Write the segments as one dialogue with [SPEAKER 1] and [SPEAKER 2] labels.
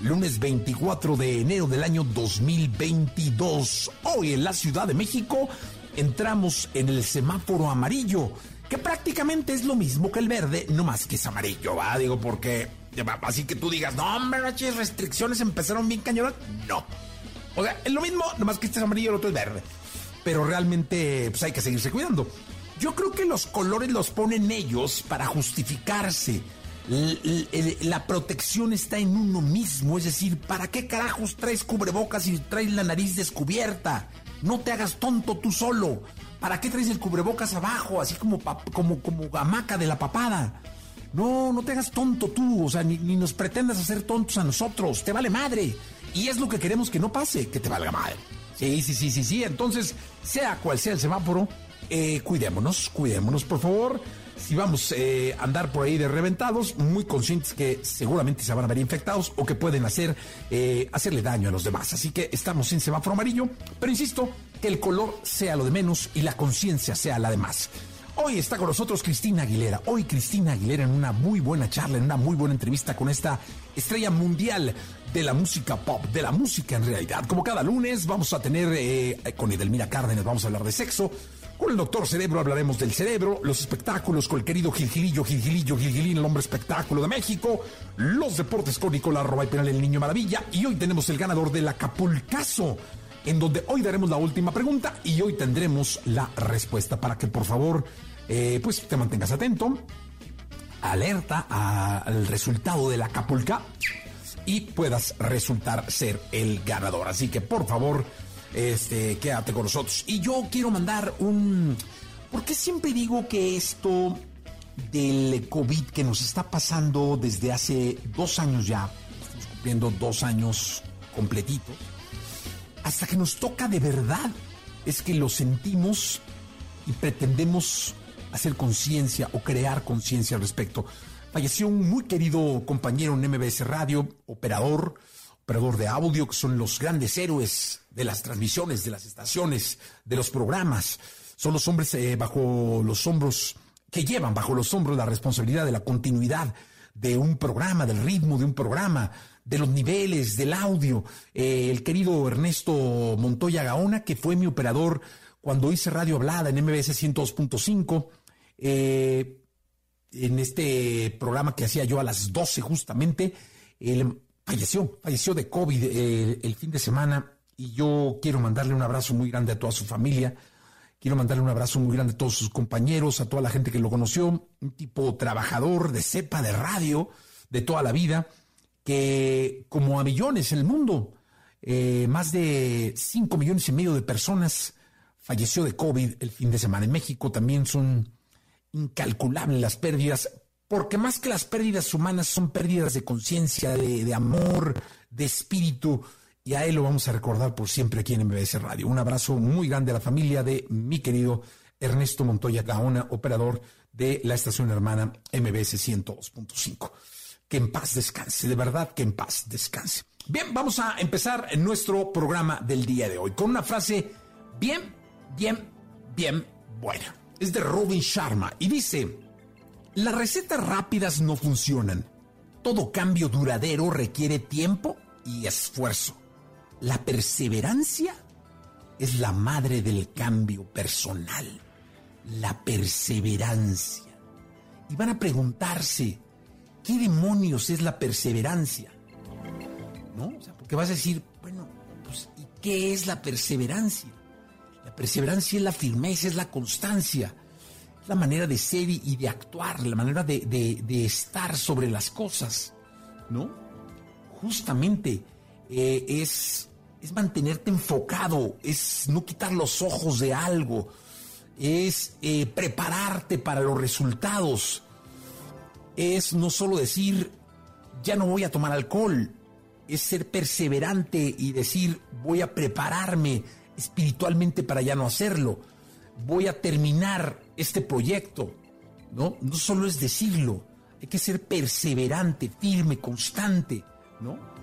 [SPEAKER 1] Lunes 24 de enero del año 2022. Hoy en la Ciudad de México entramos en el semáforo amarillo, que prácticamente es lo mismo que el verde, no más que es amarillo, ¿va? Digo, porque Así que tú digas, no, hombre, restricciones empezaron bien cañonas. No. O sea, es lo mismo, nomás que este es amarillo y el otro es verde. Pero realmente, pues hay que seguirse cuidando. Yo creo que los colores los ponen ellos para justificarse. La protección está en uno mismo, es decir, ¿para qué carajos traes cubrebocas y traes la nariz descubierta? No te hagas tonto tú solo. ¿Para qué traes el cubrebocas abajo, así como, como, como hamaca de la papada? No, no te hagas tonto tú, o sea, ni, nos pretendas hacer tontos a nosotros, te vale madre. Y es lo que queremos que no pase, que te valga madre. Sí, sí, sí, sí, sí. Entonces, sea cual sea el semáforo, eh, cuidémonos, cuidémonos, por favor. Si vamos eh, a andar por ahí de reventados, muy conscientes que seguramente se van a ver infectados o que pueden hacer eh, hacerle daño a los demás. Así que estamos en semáforo amarillo, pero insisto, que el color sea lo de menos y la conciencia sea la de más. Hoy está con nosotros Cristina Aguilera. Hoy Cristina Aguilera en una muy buena charla, en una muy buena entrevista con esta estrella mundial de la música pop, de la música en realidad. Como cada lunes vamos a tener eh, con Edelmira Cárdenas, vamos a hablar de sexo. Con el doctor Cerebro hablaremos del cerebro, los espectáculos con el querido Gilgilillo, Gilgilillo, Gilgilín, el hombre espectáculo de México, los deportes con Nicolás Roba y Penal, el niño maravilla. Y hoy tenemos el ganador del Acapulcazo en donde hoy daremos la última pregunta y hoy tendremos la respuesta para que por favor eh, pues te mantengas atento, alerta al resultado de la Capulca y puedas resultar ser el ganador. Así que por favor, este, quédate con nosotros. Y yo quiero mandar un... Porque siempre digo que esto del COVID que nos está pasando desde hace dos años ya, estamos cumpliendo dos años completitos, hasta que nos toca de verdad, es que lo sentimos y pretendemos hacer conciencia o crear conciencia al respecto. Falleció un muy querido compañero en MBS Radio, operador, operador de audio, que son los grandes héroes de las transmisiones, de las estaciones, de los programas. Son los hombres eh, bajo los hombros, que llevan bajo los hombros la responsabilidad de la continuidad de un programa, del ritmo de un programa, de los niveles, del audio. Eh, el querido Ernesto Montoya Gaona, que fue mi operador cuando hice radio hablada en MBS 102.5, eh, en este programa que hacía yo a las 12 justamente, él falleció, falleció de COVID el fin de semana y yo quiero mandarle un abrazo muy grande a toda su familia, quiero mandarle un abrazo muy grande a todos sus compañeros, a toda la gente que lo conoció, un tipo trabajador de cepa de radio de toda la vida, que como a millones en el mundo, eh, más de 5 millones y medio de personas falleció de COVID el fin de semana. En México también son incalculables las pérdidas, porque más que las pérdidas humanas son pérdidas de conciencia, de, amor, de espíritu. Y a él lo vamos a recordar por siempre aquí en MBS Radio. Un abrazo muy grande a la familia de mi querido Ernesto Montoya Gaona, operador de la estación hermana MBS 102.5. Que en paz descanse, de verdad que en paz descanse. Bien, vamos a empezar nuestro programa del día de hoy con una frase bien bien, bien buena. Es de Robin Sharma y dice, las recetas rápidas no funcionan. Todo cambio duradero requiere tiempo y esfuerzo. La perseverancia es la madre del cambio personal. La perseverancia. Y van a preguntarse,
[SPEAKER 2] ¿qué demonios es la perseverancia? ¿No? Porque vas a decir, bueno, pues, ¿y qué es la perseverancia? La perseverancia es la firmeza, es la constancia, es la manera de ser y de actuar, la manera de, de estar sobre las cosas, ¿no? Justamente eh, es, es mantenerte enfocado, es no quitar los ojos de algo, es eh, prepararte para los resultados, es no solo decir, ya no voy a tomar alcohol, es ser perseverante y decir, voy a prepararme espiritualmente para ya no hacerlo, voy a terminar este proyecto, ¿no? No solo es decirlo, hay que ser perseverante, firme, constante, ¿no?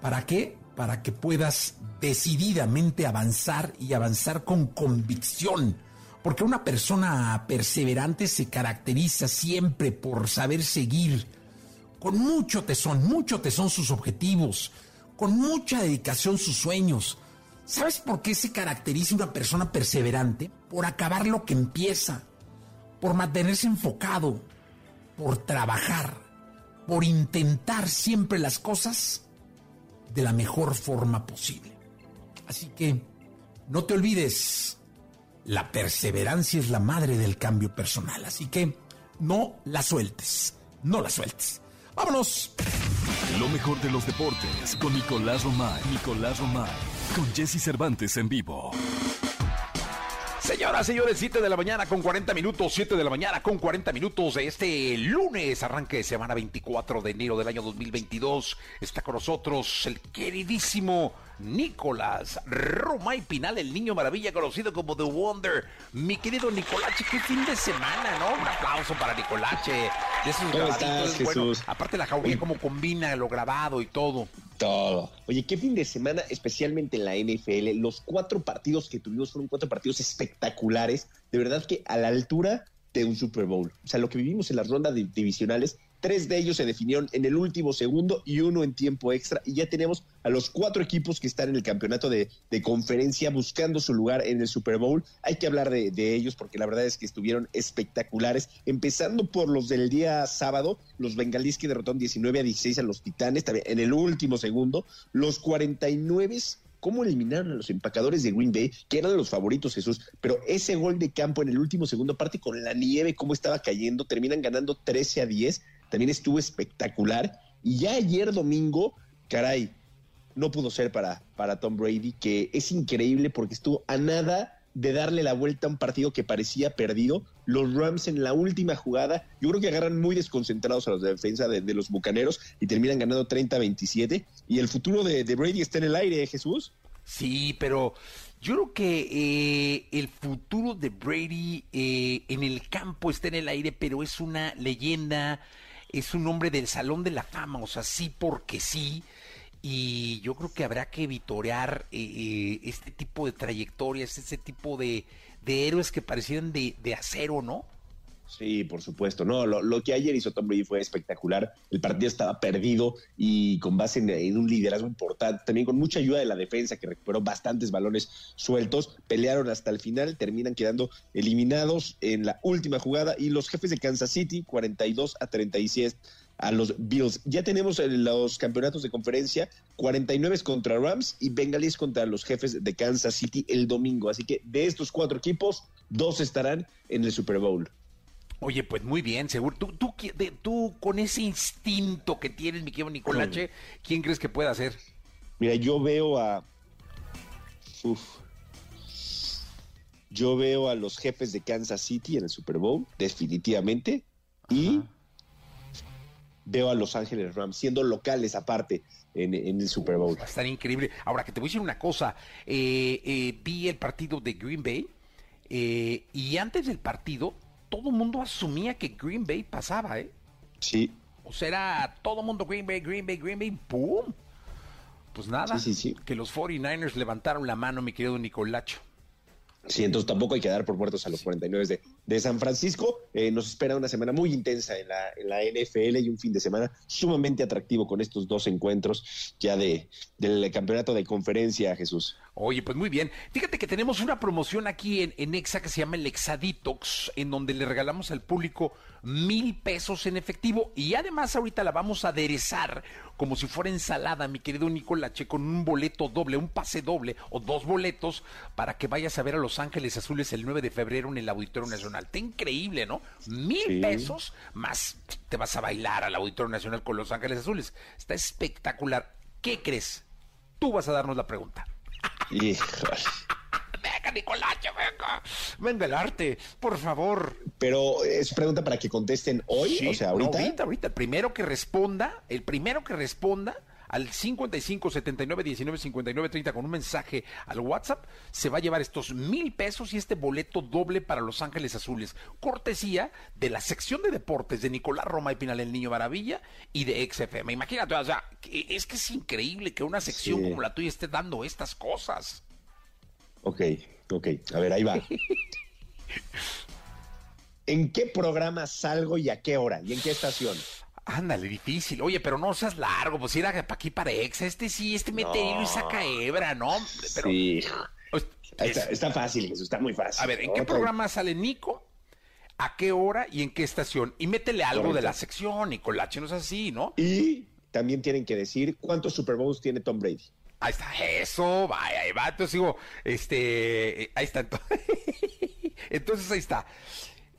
[SPEAKER 2] ¿Para qué? Para que puedas decididamente avanzar y avanzar con convicción. Porque una persona perseverante se caracteriza siempre por saber seguir con mucho tesón, mucho tesón sus objetivos, con mucha dedicación sus sueños. ¿Sabes por qué se caracteriza una persona perseverante? Por acabar lo que empieza, por mantenerse enfocado, por trabajar, por intentar siempre las cosas de la mejor forma posible. Así que no te olvides, la perseverancia es la madre del cambio personal, así que no la sueltes, no la sueltes. Vámonos.
[SPEAKER 3] Lo mejor de los deportes con Nicolás Romay. Nicolás Romay. Con Jesse Cervantes en vivo.
[SPEAKER 1] Señoras, señores, 7 de la mañana con 40 minutos, 7 de la mañana con 40 minutos de este lunes, arranque de semana 24 de enero del año 2022. Está con nosotros el queridísimo Nicolás Romay Pinal, el niño maravilla conocido como The Wonder. Mi querido Nicolache, qué fin de semana, ¿no? Un aplauso para Nicolache. De esos
[SPEAKER 4] ¿Cómo estás, Jesús?
[SPEAKER 1] aparte la jauría, cómo combina lo grabado y todo.
[SPEAKER 4] Todo. Oye, qué fin de semana, especialmente en la NFL. Los cuatro partidos que tuvimos fueron cuatro partidos espectaculares. De verdad que a la altura de un Super Bowl. O sea, lo que vivimos en las rondas divisionales Tres de ellos se definieron en el último segundo y uno en tiempo extra. Y ya tenemos a los cuatro equipos que están en el campeonato de, conferencia buscando su lugar en el Super Bowl. Hay que hablar de, ellos porque la verdad es que estuvieron espectaculares. Empezando por los del día sábado, los bengalíes que derrotaron 19 a 16 a los Titanes, también en el último segundo. Los 49 cómo eliminaron a los empacadores de Green Bay, que eran los favoritos, Jesús, pero ese gol de campo en el último segundo, aparte con la nieve, cómo estaba cayendo, terminan ganando 13 a 10 también estuvo espectacular. Y ya ayer domingo, caray, no pudo ser para, para Tom Brady, que es increíble porque estuvo a nada de darle la vuelta a un partido que parecía perdido. Los Rams en la última jugada, yo creo que agarran muy desconcentrados a los de defensa de, los Bucaneros y terminan ganando 30-27. Y el futuro de, Brady está en el aire, ¿eh, Jesús.
[SPEAKER 1] Sí, pero yo creo que eh, el futuro de Brady eh, en el campo está en el aire, pero es una leyenda es un hombre del Salón de la Fama, o sea, sí porque sí. Y yo creo que habrá que vitorear eh, eh, este tipo de trayectorias, este tipo de, de héroes que parecieran de, de acero, ¿no?
[SPEAKER 4] Sí, por supuesto. No, lo, que ayer hizo Tom Brady fue espectacular. El partido estaba perdido y con base en, un liderazgo importante, también con mucha ayuda de la defensa que recuperó bastantes balones sueltos. Pelearon hasta el final, terminan quedando eliminados en la última jugada y los jefes de Kansas City 42 a 36 a los Bills. Ya tenemos los campeonatos de conferencia, 49 contra Rams y Bengalis contra los jefes de Kansas City el domingo. Así que de estos cuatro equipos, dos estarán en el Super Bowl.
[SPEAKER 1] Oye, pues muy bien, seguro. Tú, tú, tú con ese instinto que tienes, mi querido Nicolache, ¿quién crees que puede hacer?
[SPEAKER 4] Mira, yo veo a. Uf. Yo veo a los jefes de Kansas City en el Super Bowl, definitivamente. Y veo a Los Ángeles Rams siendo locales aparte en, el Super Bowl.
[SPEAKER 1] Va a estar increíble. Ahora que te voy a decir una cosa, eh, eh, vi el partido de Green Bay eh, y antes del partido todo el mundo asumía que Green Bay pasaba, ¿eh?
[SPEAKER 4] Sí.
[SPEAKER 1] O sea, era todo el mundo Green Bay, Green Bay, Green Bay, ¡pum! Pues nada, sí, sí, que los 49ers levantaron la mano, mi querido Nicolacho.
[SPEAKER 4] Sí, entonces tampoco hay que dar por muertos a los 49 de, de San Francisco. Eh, nos espera una semana muy intensa en la, en la, NFL y un fin de semana sumamente atractivo con estos dos encuentros ya de, del campeonato de conferencia, Jesús.
[SPEAKER 1] Oye, pues muy bien. Fíjate que tenemos una promoción aquí en, en Exa que se llama el Exaditox, en donde le regalamos al público mil pesos en efectivo y además ahorita la vamos a aderezar como si fuera ensalada, mi querido Nicolache, con un boleto doble, un pase doble o dos boletos para que vayas a ver a Los Ángeles Azules el 9 de febrero en el Auditorio Nacional. Está increíble, ¿no? Mil pesos más te vas a bailar al Auditorio Nacional con Los Ángeles Azules. Está espectacular. ¿Qué crees? Tú vas a darnos la pregunta. Venga, Nicolache, venga. Venga el arte, por favor.
[SPEAKER 4] Pero es pregunta para que contesten hoy, o sea, ahorita.
[SPEAKER 1] ahorita, ahorita. El primero que responda, el primero que responda al 55 79 19 59 30 con un mensaje al WhatsApp, se va a llevar estos mil pesos y este boleto doble para Los Ángeles Azules. Cortesía de la sección de deportes de Nicolás Roma y Pinal el Niño Maravilla y de XFM. Imagínate, o sea, es que es increíble que una sección como la tuya esté dando estas cosas.
[SPEAKER 4] Ok, ok. A ver, ahí va. ¿En qué programa salgo y a qué hora? ¿Y en qué estación?
[SPEAKER 1] Ándale, difícil. Oye, pero no seas largo, pues ir para aquí para ex. Este sí, este mete hilo y saca hebra, ¿no?
[SPEAKER 4] sí. Pues, está, fácil, eso está muy fácil.
[SPEAKER 1] A ver, ¿en qué programa sale Nico? ¿A qué hora y en qué estación? Y métele algo de la sección, Nicolache, no es así, ¿no?
[SPEAKER 4] Y también tienen que decir cuántos Super Bowls tiene Tom Brady.
[SPEAKER 1] Ahí está, eso, vaya, ahí va. Entonces digo, este, ahí está. Entonces ahí está.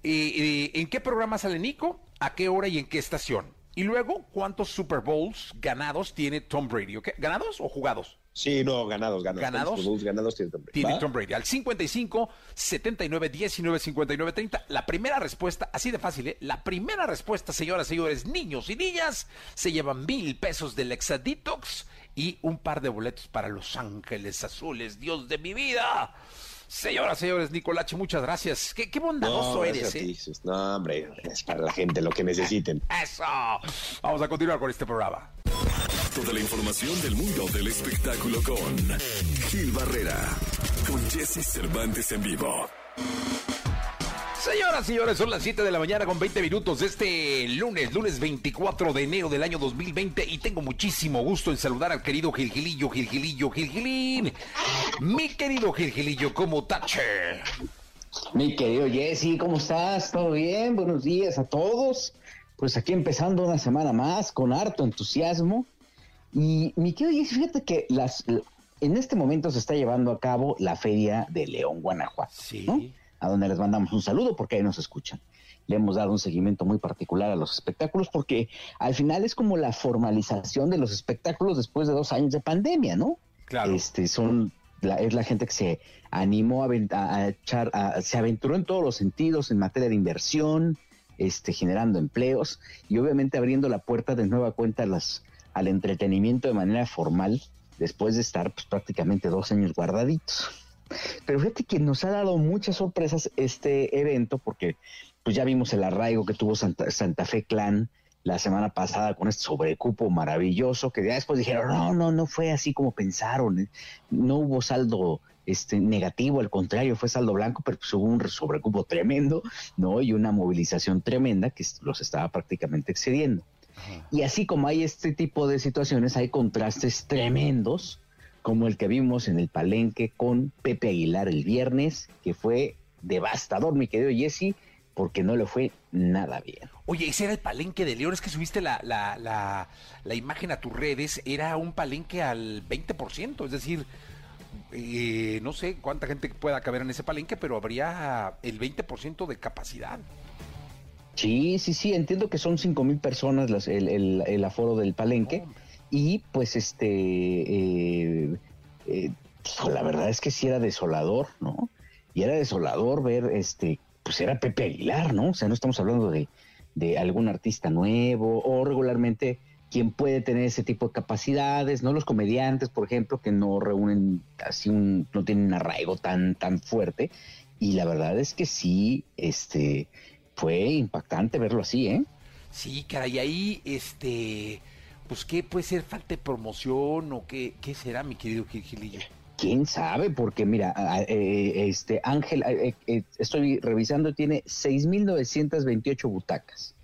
[SPEAKER 1] ¿En qué programa sale Nico? ¿A qué hora y en qué estación? Y luego, ¿cuántos Super Bowls ganados tiene Tom Brady? ¿Ganados o jugados?
[SPEAKER 4] Sí, no, ganados, ganados.
[SPEAKER 1] ¿Ganados?
[SPEAKER 4] Super Bowls ganados tiene Tom Brady.
[SPEAKER 1] Tiene Tom Brady. Al 55, 79, 19, 59, 30. La primera respuesta, así de fácil, ¿eh? La primera respuesta, señoras y señores, niños y niñas, se llevan mil pesos del Exaditox y un par de boletos para Los Ángeles Azules. Dios de mi vida. Señoras, señores, Nicolache, muchas gracias. Qué, bondadoso eres, ¿eh?
[SPEAKER 4] No, hombre, es para la gente lo que necesiten.
[SPEAKER 1] ¡Eso! Vamos a continuar con este programa.
[SPEAKER 3] Toda la información del mundo del espectáculo con Gil Barrera, con Jesse Cervantes en vivo.
[SPEAKER 1] Señoras, y señores, son las 7 de la mañana con 20 minutos de este lunes, lunes 24 de enero del año 2020 y tengo muchísimo gusto en saludar al querido Gilgilillo, Gilgilillo, Gilgilín. Mi querido Gilgilillo, ¿cómo tache?
[SPEAKER 5] Mi querido Jesse, ¿cómo estás? ¿Todo bien? Buenos días a todos. Pues aquí empezando una semana más con harto entusiasmo. Y mi querido Jesse, fíjate que las, en este momento se está llevando a cabo la Feria de León, Guanajuato. Sí a donde les mandamos un saludo porque ahí nos escuchan. Le hemos dado un seguimiento muy particular a los espectáculos porque al final es como la formalización de los espectáculos después de dos años de pandemia, ¿no?
[SPEAKER 1] Claro.
[SPEAKER 5] Este, son es la gente que se animó a, echar, se aventuró en todos los sentidos en materia de inversión, este, generando empleos y obviamente abriendo la puerta de nueva cuenta las, al entretenimiento de manera formal después de estar pues, prácticamente dos años guardaditos. Pero fíjate que nos ha dado muchas sorpresas este evento porque pues ya vimos el arraigo que tuvo Santa, Fe Clan la semana pasada con este sobrecupo maravilloso que ya después dijeron, no, no, no fue así como pensaron, ¿eh? no hubo saldo este negativo, al contrario, fue saldo blanco, pero pues hubo un sobrecupo tremendo, ¿no? Y una movilización tremenda que los estaba prácticamente excediendo. Y así como hay este tipo de situaciones, hay contrastes tremendos como el que vimos en el palenque con Pepe Aguilar el viernes, que fue devastador, mi querido Jesse, porque no le fue nada bien.
[SPEAKER 1] Oye, ese era el palenque de León, es que subiste la, la, la, la imagen a tus redes, era un palenque al 20%, es decir, eh, no sé cuánta gente pueda caber en ese palenque, pero habría el 20% de capacidad.
[SPEAKER 5] Sí, sí, sí, entiendo que son cinco mil personas el, el, aforo del palenque y pues este, eh, eh, la verdad es que sí era desolador, ¿no? Y era desolador ver, este, pues era Pepe Aguilar, ¿no? O sea, no estamos hablando de, de algún artista nuevo o regularmente quien puede tener ese tipo de capacidades, ¿no? Los comediantes, por ejemplo, que no reúnen así un, no tienen un arraigo tan, tan fuerte. Y la verdad es que sí, este, fue impactante verlo así, ¿eh?
[SPEAKER 1] Sí, caray, ahí, este, pues qué puede ser falta de promoción o qué, qué será, mi querido Gilillo.
[SPEAKER 5] quién sabe, porque mira, eh, este Ángel, eh, eh, estoy revisando, tiene 6.928 butacas.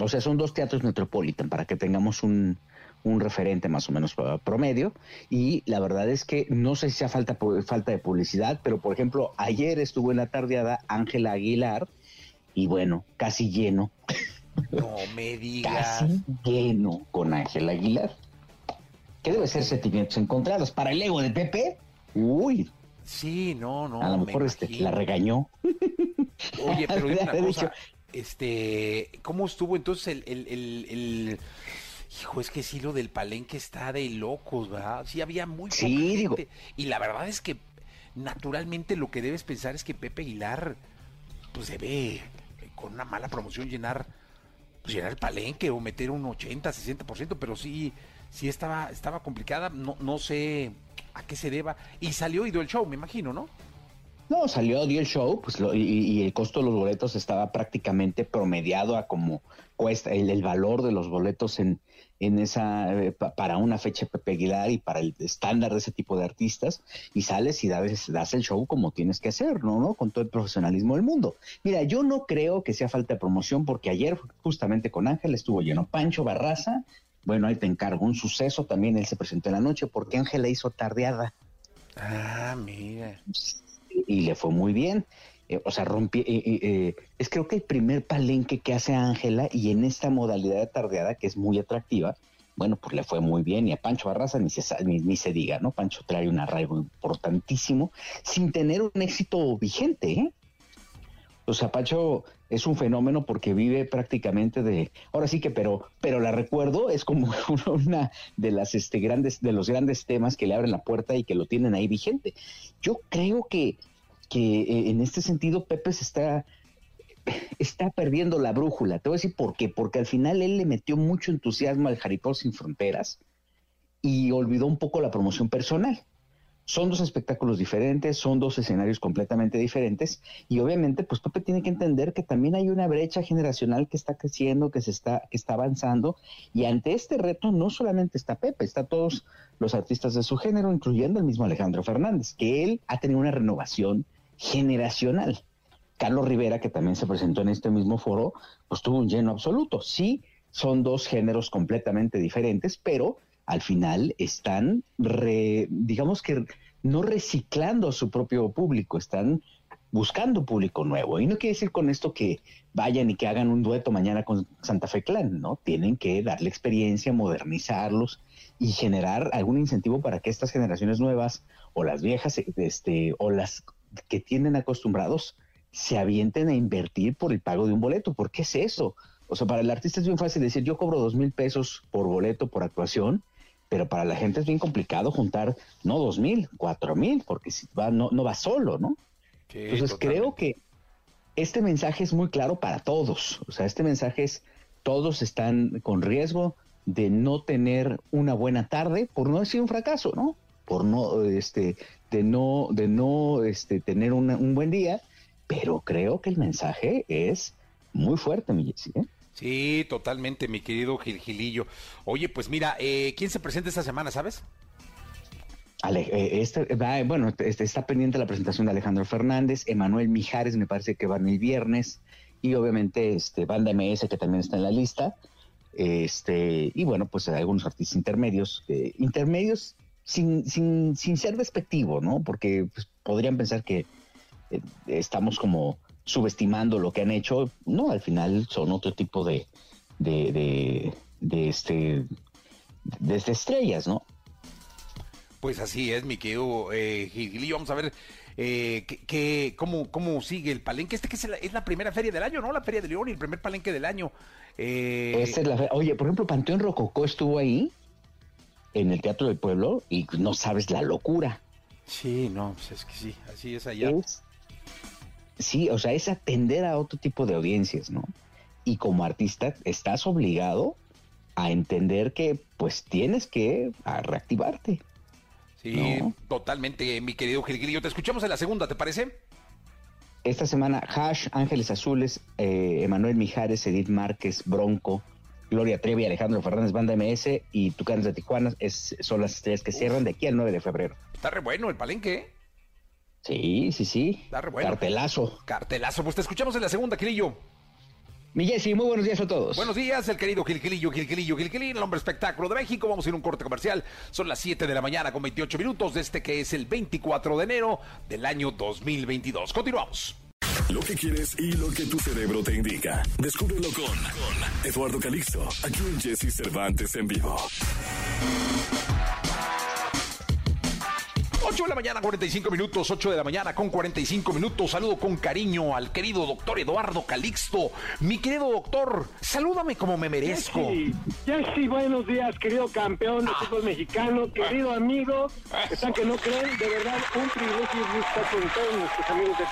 [SPEAKER 5] O sea, son dos teatros Metropolitan para que tengamos un, un referente más o menos promedio. Y la verdad es que no sé si sea falta, falta de publicidad, pero por ejemplo, ayer estuvo en la tardeada Ángela Aguilar y bueno, casi lleno.
[SPEAKER 1] No me digas.
[SPEAKER 5] Casi lleno con Ángela Aguilar. ¿Qué debe ser sentimientos encontrados? Para el ego de Pepe, uy.
[SPEAKER 1] Sí, no, no.
[SPEAKER 5] A lo mejor este, la regañó.
[SPEAKER 1] Oye, pero una cosa, este, ¿cómo estuvo entonces el, el, el Hijo, es que sí, lo del palenque está de locos, ¿verdad? Sí, había muy poca gente. Y la verdad es que, naturalmente, lo que debes pensar es que Pepe Aguilar, pues debe, con una mala promoción, llenar, pues llenar el palenque o meter un 80, 60%, pero sí, sí estaba, estaba complicada. No, no sé a qué se deba. Y salió y dio el show, me imagino, ¿no?
[SPEAKER 5] No, salió, dio el show, pues y, el costo de los boletos estaba prácticamente promediado a como cuesta el, valor de los boletos en, en esa eh, para una fecha Pepe Aguilar y para el estándar de ese tipo de artistas y sales y das, das el show como tienes que hacer, ¿no? ¿no? Con todo el profesionalismo del mundo. Mira, yo no creo que sea falta de promoción porque ayer justamente con Ángel estuvo lleno Pancho Barraza, bueno, ahí te encargo un suceso, también él se presentó en la noche porque Ángel la hizo tardeada.
[SPEAKER 1] Ah, mira
[SPEAKER 5] y le fue muy bien. Eh, o sea, rompí, eh, eh, es creo que el primer palenque que hace Ángela y en esta modalidad de tardeada que es muy atractiva, bueno, pues le fue muy bien y a Pancho Barraza ni se, ni, se diga, ¿no? Pancho trae un arraigo importantísimo sin tener un éxito vigente, ¿eh? O sea, Pancho es un fenómeno porque vive prácticamente de, ahora sí que, pero, pero la recuerdo, es como una de las este, grandes, de los grandes temas que le abren la puerta y que lo tienen ahí vigente. Yo creo que que eh, en este sentido Pepe se está, está perdiendo la brújula. Te voy a decir por qué. Porque al final él le metió mucho entusiasmo al Jaripó Sin Fronteras y olvidó un poco la promoción personal. Son dos espectáculos diferentes, son dos escenarios completamente diferentes y obviamente pues Pepe tiene que entender que también hay una brecha generacional que está creciendo, que se está que está avanzando y ante este reto no solamente está Pepe, está todos los artistas de su género, incluyendo el mismo Alejandro Fernández, que él ha tenido una renovación generacional. Carlos Rivera, que también se presentó en este mismo foro, pues tuvo un lleno absoluto. Sí, son dos géneros completamente diferentes, pero al final están, digamos que no reciclando a su propio público, están buscando público nuevo. Y no quiere decir con esto que vayan y que hagan un dueto mañana con Santa Fe Clan, ¿no? Tienen que darle experiencia, modernizarlos y generar algún incentivo para que estas generaciones nuevas o las viejas este, o las que tienen acostumbrados se avienten a invertir por el pago de un boleto. ¿Por qué es eso? O sea, para el artista es bien fácil decir, yo cobro dos mil pesos por boleto por actuación, pero para la gente es bien complicado juntar, no dos mil, cuatro mil, porque si va, no, no va solo, ¿no? Entonces creo que este mensaje es muy claro para todos. O sea, este mensaje es, todos están con riesgo de no tener una buena tarde, por no decir un fracaso, ¿no? Por no, este, de no, de no este, tener un buen día, pero creo que el mensaje es muy fuerte, mi Jessy, ¿eh?
[SPEAKER 1] Sí, totalmente, mi querido Gil Gilillo. Oye, pues mira, eh, ¿quién se presenta esta semana, sabes?
[SPEAKER 5] Eh, este, bueno, este, está pendiente la presentación de Alejandro Fernández, Emanuel Mijares me parece que van el viernes, y obviamente este, Banda MS que también está en la lista, este, y bueno, pues algunos artistas intermedios, intermedios sin, sin, sin ser despectivo, ¿no? Porque pues, podrían pensar que eh, estamos como subestimando lo que han hecho. No, al final son otro tipo de, de, de, este, de, estrellas, ¿no?
[SPEAKER 1] Pues así es, mi querido eh, Vamos a ver eh, que, cómo, cómo sigue el palenque. Este que es la, es la, primera feria del año, ¿no? La Feria de León y el primer palenque del año.
[SPEAKER 5] Eh... es la, oye, por ejemplo, Panteón Rococó estuvo ahí en el Teatro del Pueblo y no sabes la locura.
[SPEAKER 1] Sí, no, pues es que sí, así es allá.
[SPEAKER 5] sí, o sea, es atender a otro tipo de audiencias, ¿no? Y como artista estás obligado a entender que pues tienes que reactivarte.
[SPEAKER 1] Sí, totalmente, mi querido Gilgrillo. Te escuchamos en la segunda, ¿te parece?
[SPEAKER 5] Esta semana, Hash, Ángeles Azules, eh, Emanuel Mijares, Edith Márquez, Bronco, Gloria Trevi, Alejandro Fernández, Banda MS y Tucanes de Tijuana es, son las estrellas que cierran de aquí al 9 de febrero.
[SPEAKER 1] Está re bueno el palenque.
[SPEAKER 5] Sí, sí, sí.
[SPEAKER 1] Está re bueno.
[SPEAKER 5] Cartelazo.
[SPEAKER 1] Cartelazo. Pues te escuchamos en la segunda, Quilillo.
[SPEAKER 5] Mi Jessy, muy buenos días a todos.
[SPEAKER 1] Buenos días, el querido Gilquilillo, Gilquilillo, Gilquilín, el hombre espectáculo de México. Vamos a ir a un corte comercial. Son las 7 de la mañana con 28 minutos de este que es el 24 de enero del año 2022. Continuamos.
[SPEAKER 3] Lo que quieres y lo que tu cerebro te indica. Descúbrelo con, con Eduardo Calixto, aquí en Jesse Cervantes en vivo.
[SPEAKER 1] 8 de la mañana, 45 minutos, 8 de la mañana con 45 minutos. Saludo con cariño al querido doctor Eduardo Calixto. Mi querido doctor, salúdame como me merezco.
[SPEAKER 6] Jessy, buenos días, querido campeón de fútbol mexicano, querido amigo. Están que no creen, de verdad, un privilegio estar con todos nuestros amigos de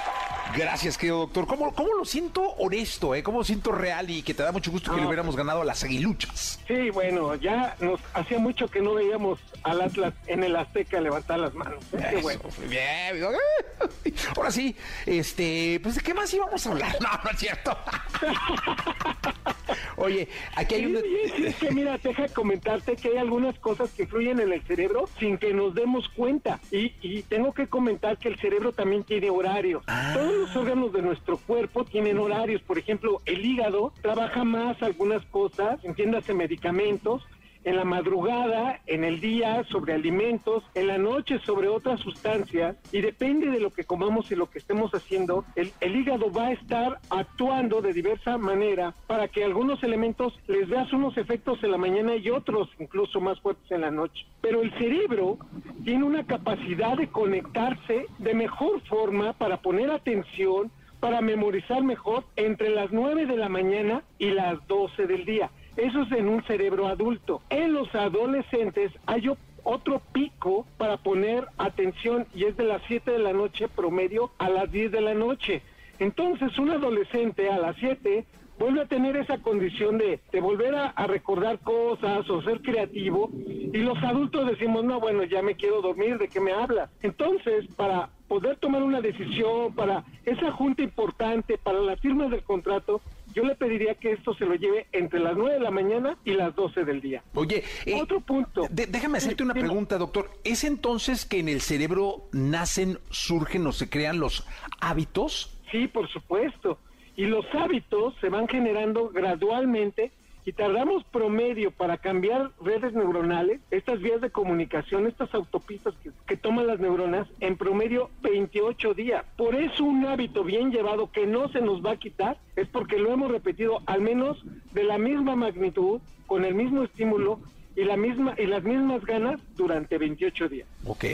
[SPEAKER 1] Gracias, querido doctor. ¿Cómo, ¿Cómo, lo siento honesto, eh? ¿Cómo lo siento real y que te da mucho gusto que le hubiéramos ganado a las aguiluchas?
[SPEAKER 6] Sí, bueno, ya nos hacía mucho que no veíamos al Atlas en el Azteca levantar las manos. ¿eh? Qué bueno.
[SPEAKER 1] Bien, ahora sí, este, pues de qué más íbamos a hablar. No, no es cierto. Oye, aquí hay un...
[SPEAKER 6] es que mira, deja comentarte que hay algunas cosas que fluyen en el cerebro sin que nos demos cuenta. Y, y tengo que comentar que el cerebro también tiene horarios.
[SPEAKER 1] Ah.
[SPEAKER 6] Todos los órganos de nuestro cuerpo tienen horarios. Por ejemplo, el hígado trabaja más algunas cosas, entiéndase medicamentos, en la madrugada, en el día sobre alimentos, en la noche sobre otras sustancias y depende de lo que comamos y lo que estemos haciendo, el, hígado va a estar actuando de diversa manera para que algunos elementos les veas unos efectos en la mañana y otros incluso más fuertes en la noche. Pero el cerebro tiene una capacidad de conectarse de mejor forma para poner atención, para memorizar mejor entre las 9 de la mañana y las 12 del día. Eso es en un cerebro adulto. En los adolescentes hay otro pico para poner atención y es de las 7 de la noche promedio a las 10 de la noche. Entonces un adolescente a las 7 vuelve a tener esa condición de, de volver a, recordar cosas o ser creativo y los adultos decimos, no, bueno, ya me quiero dormir, ¿de qué me hablas? Entonces, para poder tomar una decisión, para esa junta importante, para la firma del contrato, yo le pediría que esto se lo lleve entre las 9 de la mañana y las 12 del día.
[SPEAKER 1] Oye, eh,
[SPEAKER 6] otro punto.
[SPEAKER 1] Déjame hacerte una pregunta, doctor. ¿Es entonces que en el cerebro nacen, surgen o se crean los hábitos?
[SPEAKER 6] Sí, por supuesto. Y los hábitos se van generando gradualmente y tardamos promedio para cambiar redes neuronales, estas vías de comunicación, estas autopistas que, que, toman las neuronas, en promedio 28 días. Por eso un hábito bien llevado que no se nos va a quitar es porque lo hemos repetido al menos de la misma magnitud, con el mismo estímulo y, la misma, y las mismas ganas durante 28 días.
[SPEAKER 1] Ok.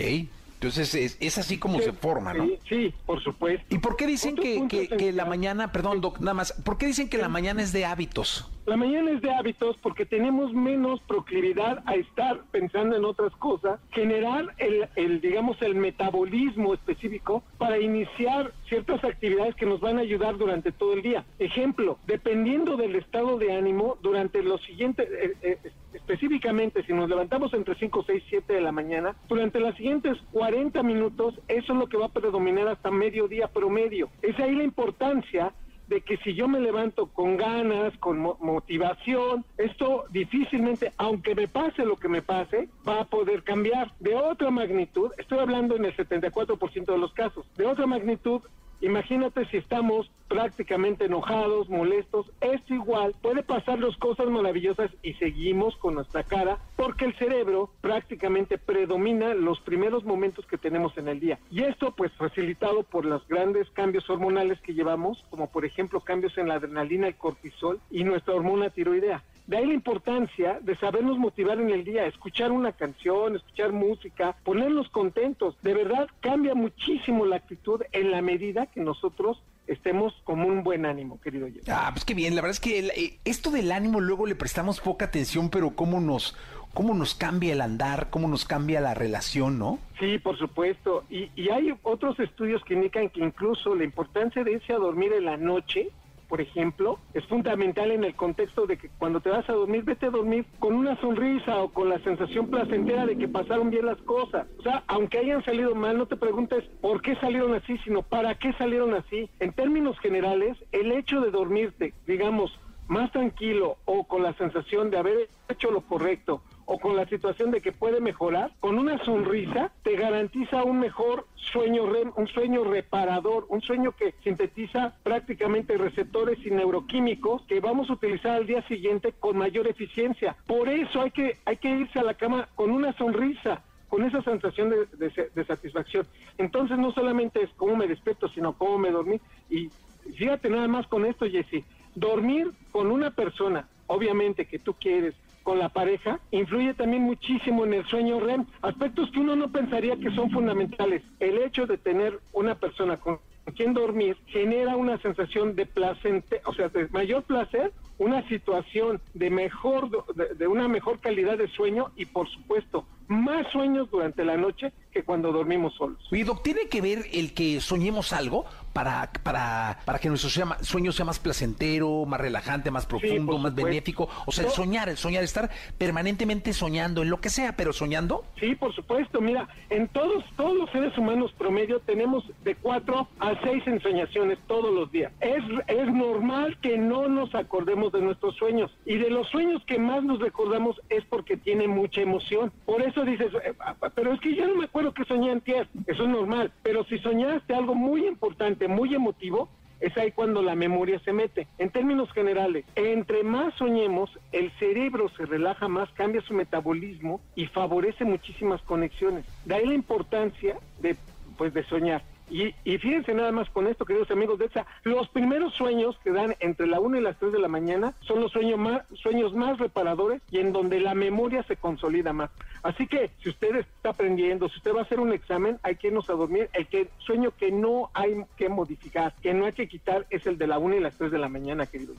[SPEAKER 1] Entonces es, es así como
[SPEAKER 6] sí,
[SPEAKER 1] se forma, ¿no?
[SPEAKER 6] Sí, sí, por supuesto.
[SPEAKER 1] ¿Y por qué dicen que, que, que la mañana, perdón, doc, nada más, ¿por qué dicen que la mañana es de hábitos?
[SPEAKER 6] La mañana es de hábitos porque tenemos menos proclividad a estar pensando en otras cosas, generar el, el, digamos, el metabolismo específico para iniciar ciertas actividades que nos van a ayudar durante todo el día. Ejemplo, dependiendo del estado de ánimo, durante los siguientes, eh, eh, específicamente si nos levantamos entre 5, 6, 7 de la mañana, durante los siguientes 40 minutos, eso es lo que va a predominar hasta mediodía promedio. Es ahí la importancia de que si yo me levanto con ganas, con mo motivación, esto difícilmente, aunque me pase lo que me pase, va a poder cambiar. De otra magnitud, estoy hablando en el 74% de los casos, de otra magnitud, imagínate si estamos prácticamente enojados, molestos, esto igual puede pasarnos cosas maravillosas y seguimos con nuestra cara porque el cerebro prácticamente predomina los primeros momentos que tenemos en el día. Y esto pues facilitado por los grandes cambios hormonales que llevamos, como por ejemplo cambios en la adrenalina, el cortisol y nuestra hormona tiroidea. De ahí la importancia de sabernos motivar en el día, escuchar una canción, escuchar música, ponernos contentos. De verdad cambia muchísimo la actitud en la medida que nosotros estemos como un buen ánimo, querido yo.
[SPEAKER 1] Ah, pues qué bien. La verdad es que el, eh, esto del ánimo luego le prestamos poca atención, pero cómo nos, cómo nos cambia el andar, cómo nos cambia la relación, ¿no?
[SPEAKER 6] Sí, por supuesto. Y, y hay otros estudios que indican que incluso la importancia de irse a dormir en la noche por ejemplo, es fundamental en el contexto de que cuando te vas a dormir, vete a dormir con una sonrisa o con la sensación placentera de que pasaron bien las cosas. O sea, aunque hayan salido mal, no te preguntes por qué salieron así, sino para qué salieron así. En términos generales, el hecho de dormirte, digamos, más tranquilo o con la sensación de haber hecho lo correcto o con la situación de que puede mejorar, con una sonrisa te garantiza un mejor sueño REM, un sueño reparador, un sueño que sintetiza prácticamente receptores y neuroquímicos que vamos a utilizar al día siguiente con mayor eficiencia. Por eso hay que, hay que irse a la cama con una sonrisa con esa sensación de, de, satisfacción. Entonces no solamente es cómo me despierto, sino cómo me dormí. Y fíjate nada más con esto, Jesse, dormir con una persona, obviamente que tú quieres, con la pareja, influye también muchísimo en el sueño REM, aspectos que uno no pensaría que son fundamentales. El hecho de tener una persona con quien dormir genera una sensación de placente, o sea, de mayor placer, una situación de mejor, de, una mejor calidad de sueño y por supuesto más sueños durante la noche que cuando dormimos solos.
[SPEAKER 1] Doc, ¿tiene que ver el que soñemos algo para, para, para que nuestro sueño sea más placentero, más relajante, más profundo, más benéfico? O sea, el soñar, el soñar, estar permanentemente soñando en lo que sea, pero soñando.
[SPEAKER 6] Sí, por supuesto. Mira, en todos, todos los seres humanos promedio tenemos de cuatro a seis ensoñaciones todos los días. Es, es normal que no nos acordemos de nuestros sueños. Y de los sueños que más nos recordamos es porque tiene mucha emoción. Por eso dices, eh, pero es que yo no me acuerdo que soñé antier, eso es normal, pero si soñaste algo muy importante, muy emotivo, es ahí cuando la memoria se mete. En términos generales, entre más soñemos, el cerebro se relaja más, cambia su metabolismo y favorece muchísimas conexiones. De ahí la importancia de, pues, de soñar. Y, fíjense nada más con esto, queridos amigos de esa, los primeros sueños que dan entre la 1 y las 3 de la mañana son los sueños más, sueños más reparadores y en donde la memoria se consolida más. Así que si usted está aprendiendo, si usted va a hacer un examen, hay que irnos a dormir. El que, sueño que no hay que modificar, que no hay que quitar, es el de la 1 y las 3 de la mañana, querido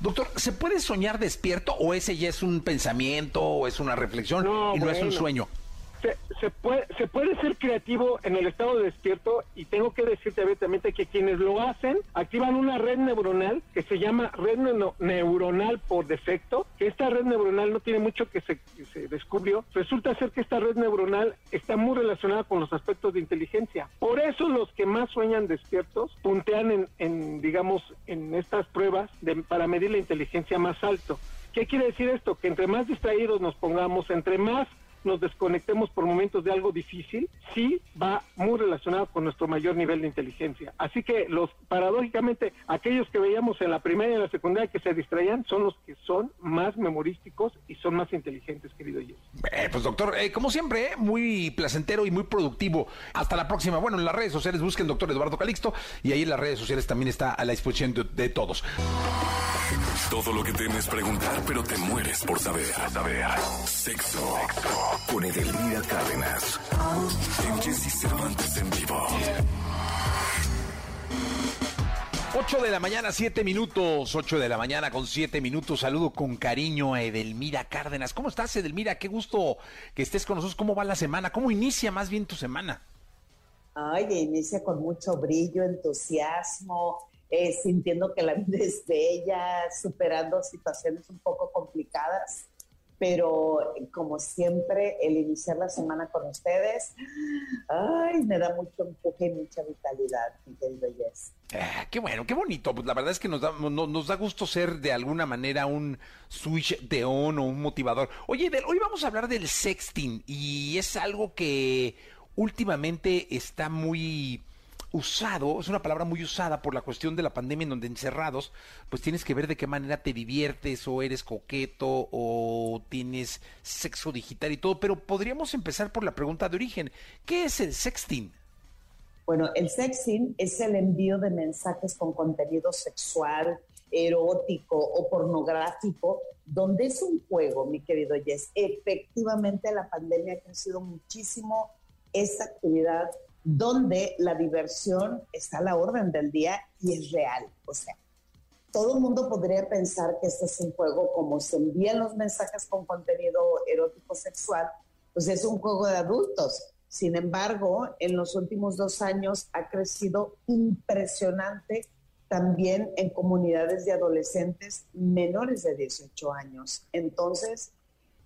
[SPEAKER 1] Doctor, ¿se puede soñar despierto o ese ya es un pensamiento o es una reflexión y no es un sueño?
[SPEAKER 6] Se, puede, se puede ser creativo en el estado de despierto y tengo que decirte abiertamente que quienes lo hacen activan una red neuronal que se llama red neuronal por defecto, que esta red neuronal no tiene mucho que se, se descubrió. Resulta ser que esta red neuronal está muy relacionada con los aspectos de inteligencia. Por eso los que más sueñan despiertos puntean en, en digamos, en estas pruebas de, para medir la inteligencia más alto. ¿Qué quiere decir esto? Que entre más distraídos nos pongamos, entre más nos desconectemos por momentos de algo difícil, sí va muy relacionado con nuestro mayor nivel de inteligencia. Así que los paradójicamente aquellos que veíamos en la primaria y en la secundaria que se distraían son los que son más memorísticos y son más inteligentes, querido Jess.
[SPEAKER 1] Eh, pues doctor, eh, como siempre, eh, muy placentero y muy productivo. Hasta la próxima. Bueno, en las redes sociales busquen doctor Eduardo Calixto y ahí en las redes sociales también está a la disposición de, todos.
[SPEAKER 3] Todo lo que temes preguntar, pero te mueres por saber. Saber. Sexo con Edelmira Cárdenas. En Jesse Cervantes en vivo.
[SPEAKER 1] 8 de la mañana, 7 minutos. 8 de la mañana con 7 minutos. Saludo con cariño a Edelmira Cárdenas. ¿Cómo estás, Edelmira? Qué gusto que estés con nosotros. ¿Cómo va la semana? ¿Cómo inicia más bien tu semana?
[SPEAKER 7] Ay, inicia con mucho brillo, entusiasmo, eh, sintiendo que la vida es bella, superando situaciones un poco complicadas pero como siempre, el iniciar la semana con ustedes, ay, me da mucho empuje y mucha vitalidad, mi querido Jess.
[SPEAKER 1] Ah, qué bueno, qué bonito. Pues la verdad es que nos da, nos da gusto ser de alguna manera un switch de on o un motivador. Oye, hoy vamos a hablar del sexting y es algo que últimamente está muy usado, es una palabra muy usada por la cuestión de la pandemia en donde encerrados, pues tienes que ver de qué manera te diviertes o eres coqueto o tienes sexo digital y todo, pero podríamos empezar por la pregunta de origen, ¿qué es el sexting?
[SPEAKER 7] Bueno, el sexting es el envío de mensajes con contenido sexual, erótico o pornográfico, donde es un juego, mi querido Jess. Efectivamente, la pandemia ha crecido muchísimo esta actividad donde la diversión está a la orden del día y es real. O sea, todo el mundo podría pensar que este es un juego como se envían los mensajes con contenido erótico sexual, pues es un juego de adultos. Sin embargo, en los últimos dos años ha crecido impresionante también en comunidades de adolescentes menores de 18 años. Entonces,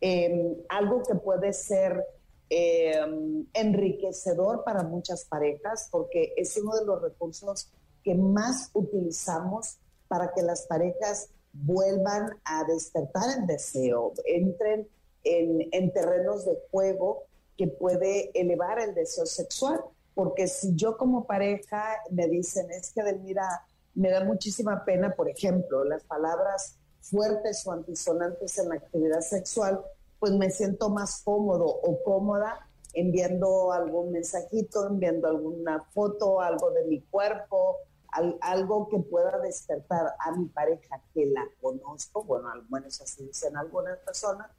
[SPEAKER 7] em, algo que puede ser Em, enriquecedor para muchas parejas porque es uno de los recursos que más utilizamos para que las parejas vuelvan a despertar el deseo, entren en, en terrenos de juego que puede elevar el deseo sexual. Porque si yo como pareja me dicen, es que Delmira, me da muchísima pena, por ejemplo, las palabras fuertes o antisonantes en la actividad sexual, pues me siento más cómodo o cómoda enviando algún mensajito, enviando alguna foto, algo de mi cuerpo, algo que pueda despertar a mi pareja que la conozco, bueno, al menos así dicen algunas personas,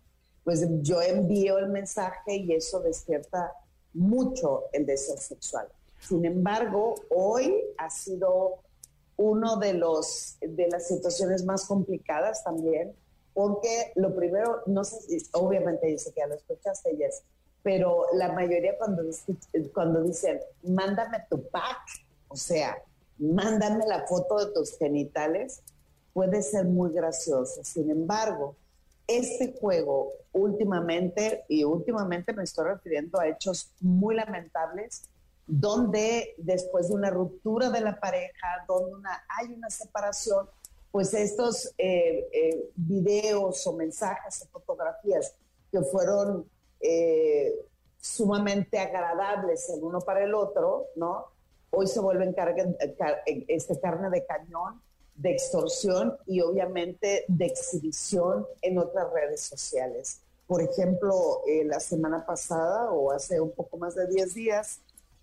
[SPEAKER 7] pues yo envío el mensaje y eso despierta mucho el deseo sexual. Sin embargo, hoy ha sido uno de los de las situaciones más complicadas también, porque lo primero, no sé si, obviamente dice que ya lo escuchaste, Jess, pero la mayoría cuando, cuando dicen, mándame tu pack, o sea, mándame la foto de tus genitales, puede ser muy gracioso. Sin embargo, este juego últimamente, y últimamente me estoy refiriendo a hechos muy lamentables, donde después de una ruptura de la pareja, donde una, hay una separación, pues estos eh, eh, videos o mensajes o fotografías que fueron eh, sumamente agradables el uno para el otro, ¿no? Hoy se vuelven este, carne de cañón, de extorsión y obviamente de exhibición en otras redes sociales. Por ejemplo, la semana pasada o hace un poco más de 10 días,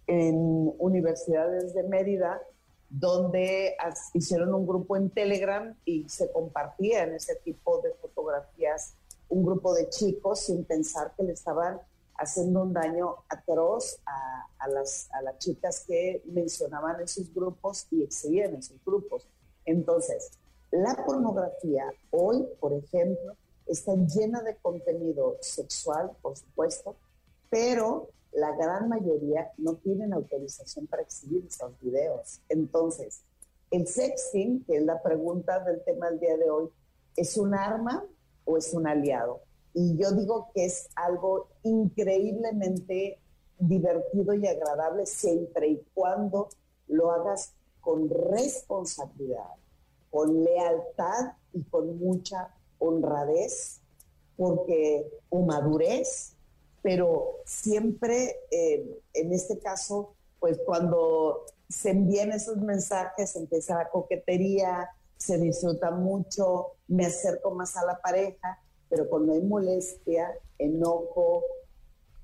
[SPEAKER 7] en universidades de Mérida, donde hicieron un grupo en Telegram y se compartían ese tipo de fotografías, un grupo de chicos sin pensar que le estaban haciendo un daño atroz a, a, las, a las chicas que mencionaban esos grupos y exhibían esos grupos. Entonces, la pornografía hoy, por ejemplo, está llena de contenido sexual, por supuesto, pero la gran mayoría no tienen autorización para exhibir esos videos. Entonces, el sexting, que es la pregunta del tema del día de hoy, ¿es un arma o es un aliado? Y yo digo que es algo increíblemente divertido y agradable siempre y cuando lo hagas con responsabilidad, con lealtad y con mucha honradez, porque o madurez, pero siempre eh, en este caso, pues cuando se envían esos mensajes, empieza la coquetería, se disfruta mucho, me acerco más a la pareja, pero cuando hay molestia, enojo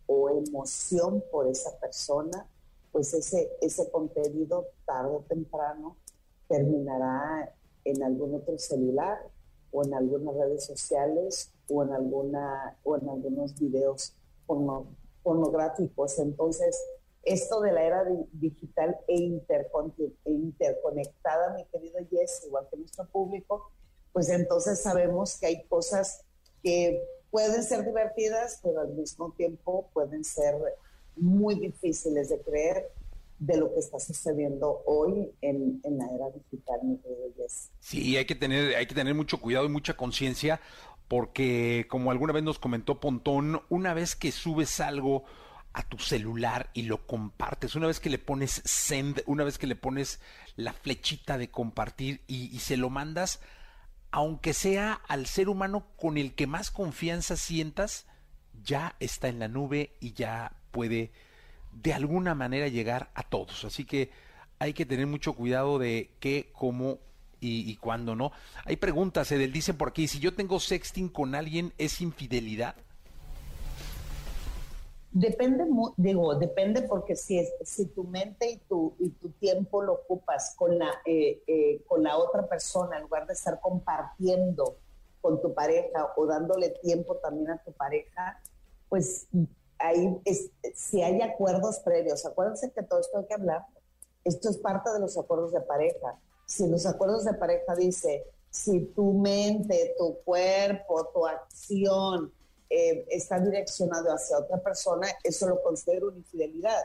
[SPEAKER 7] o emoción por esa persona, pues ese, ese contenido tarde o temprano terminará en algún otro celular o en algunas redes sociales o en, alguna, o en algunos videos pornográficos. Entonces, esto de la era digital e, e, interconectada, mi querido Jess, igual que nuestro público, pues entonces sabemos que hay cosas que pueden ser divertidas, pero al mismo tiempo pueden ser muy difíciles de creer de lo que está sucediendo hoy en, en la era digital, mi querido Jess.
[SPEAKER 1] Sí, hay que tener, hay que tener mucho cuidado y mucha conciencia porque como alguna vez nos comentó Pontón, una vez que subes algo a tu celular y lo compartes, una vez que le pones send, una vez que le pones la flechita de compartir y, se lo mandas, aunque sea al ser humano con el que más confianza sientas, ya está en la nube y ya puede de alguna manera llegar a todos. Así que hay que tener mucho cuidado de qué, cómo y, cuando no. Hay preguntas, Edel, dicen por aquí, si yo tengo sexting con alguien, ¿es infidelidad?
[SPEAKER 7] Depende, digo, depende porque si, es, si tu mente y tu, y tu tiempo lo ocupas con la, eh, eh, con la otra persona, en lugar de estar compartiendo con tu pareja o dándole tiempo también a tu pareja, pues ahí es, si hay acuerdos previos, acuérdense que todo esto hay que hablar, esto es parte de los acuerdos de pareja si los acuerdos de pareja dice, si tu mente, tu cuerpo, tu acción eh, está direccionado hacia otra persona, eso lo considero una infidelidad.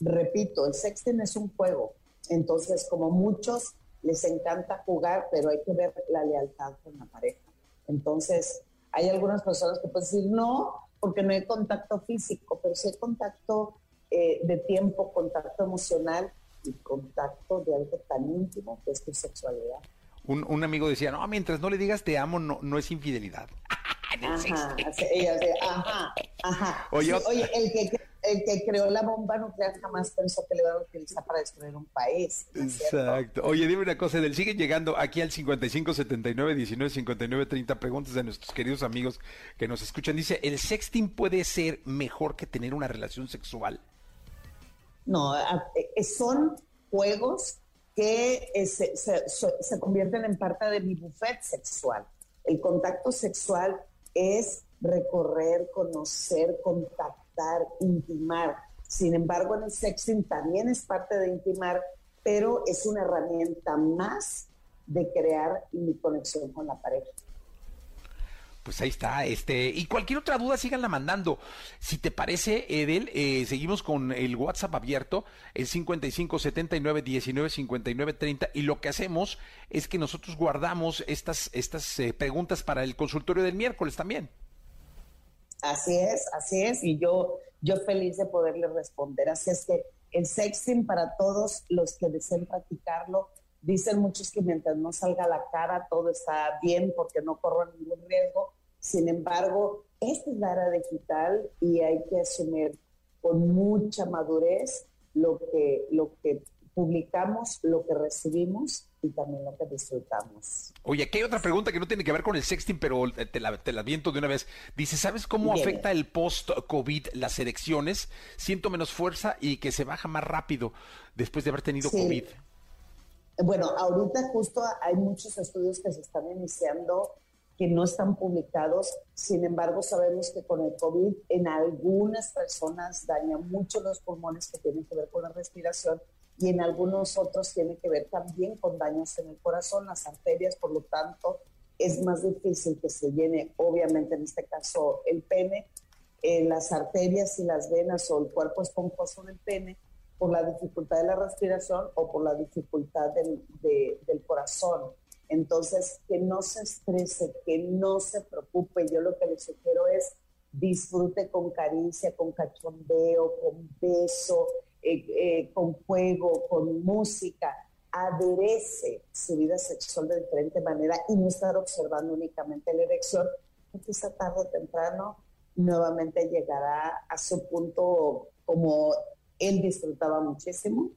[SPEAKER 7] Repito, el sexting es un juego. Entonces, como muchos les encanta jugar, pero hay que ver la lealtad con la pareja. Entonces, hay algunas personas que pueden decir no, porque no hay contacto físico, pero sí hay contacto eh, de tiempo, contacto emocional y contacto de algo tan íntimo que es tu sexualidad.
[SPEAKER 1] Un, un amigo decía, no, mientras no le digas te amo, no, no es infidelidad.
[SPEAKER 7] Ajá, ella así, ajá, ajá.
[SPEAKER 1] Oye,
[SPEAKER 7] Sí, oye, el que, el que creó la bomba nuclear jamás pensó que le iban a utilizar para destruir un país. ¿no?
[SPEAKER 1] Exacto. Oye, dime una cosa, del siguen llegando aquí al 55 79 19 59 30 preguntas de nuestros queridos amigos que nos escuchan. Dice, ¿el sexting puede ser mejor que tener una relación sexual?
[SPEAKER 7] No, eh, son juegos que eh, se, se convierten en parte de mi buffet sexual. El contacto sexual es recorrer, conocer, contactar, intimar. Sin embargo, en el sexting también es parte de intimar, pero es una herramienta más de crear mi conexión con la pareja.
[SPEAKER 1] Pues ahí está, este, y cualquier otra duda síganla mandando. Si te parece, Edel, eh, seguimos con el WhatsApp abierto, el 55 79 19 59 30, y lo que hacemos es que nosotros guardamos estas, estas eh, preguntas para el consultorio del miércoles también.
[SPEAKER 7] Así es, así es, y yo, yo feliz de poderle responder. Así es que el sexting para todos los que deseen practicarlo, dicen muchos que mientras no salga la cara todo está bien porque no corro ningún riesgo. Sin embargo, esta es la era digital y hay que asumir con mucha madurez lo que, lo que publicamos, lo que recibimos y también lo que disfrutamos.
[SPEAKER 1] Oye, aquí hay otra pregunta que no tiene que ver con el sexting, pero eh, te la, te la viento de una vez. Dice, ¿sabes cómo afecta el post-COVID las erecciones? Siento menos fuerza y que se baja más rápido después de haber tenido
[SPEAKER 7] Sí.
[SPEAKER 1] COVID.
[SPEAKER 7] Bueno, ahorita justo hay muchos estudios que se están iniciando que no están publicados, sin embargo sabemos que con el COVID en algunas personas daña mucho los pulmones que tienen que ver con la respiración y en algunos otros tiene que ver también con daños en el corazón, las arterias, por lo tanto es más difícil que se llene, obviamente en este caso el pene, eh, las arterias y las venas o el cuerpo esponjoso del pene por la dificultad de la respiración o por la dificultad del, de- del corazón. Entonces, que no se estrese, que no se preocupe. Yo lo que le sugiero es disfrute con caricia, con cachondeo, con beso, eh, eh, con juego, con música. Aderece su vida sexual de diferente manera y no estar observando únicamente la erección, porque esa tarde o temprano nuevamente llegará a su punto como él disfrutaba muchísimo,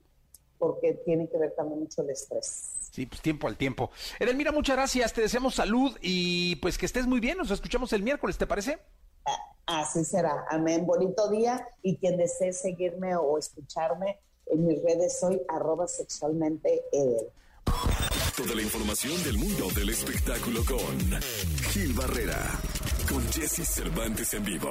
[SPEAKER 7] porque tiene que ver también mucho el estrés.
[SPEAKER 1] Sí, pues tiempo al tiempo. Edelmira, muchas gracias. Te deseamos salud y pues que estés muy bien. Nos escuchamos el miércoles, ¿te parece?
[SPEAKER 7] Así será. Amén. Bonito día. Y quien desee seguirme o escucharme en mis redes soy arroba sexualmente Edel.
[SPEAKER 3] Toda la información del mundo del espectáculo con Gil Barrera, con Jesse Cervantes en vivo.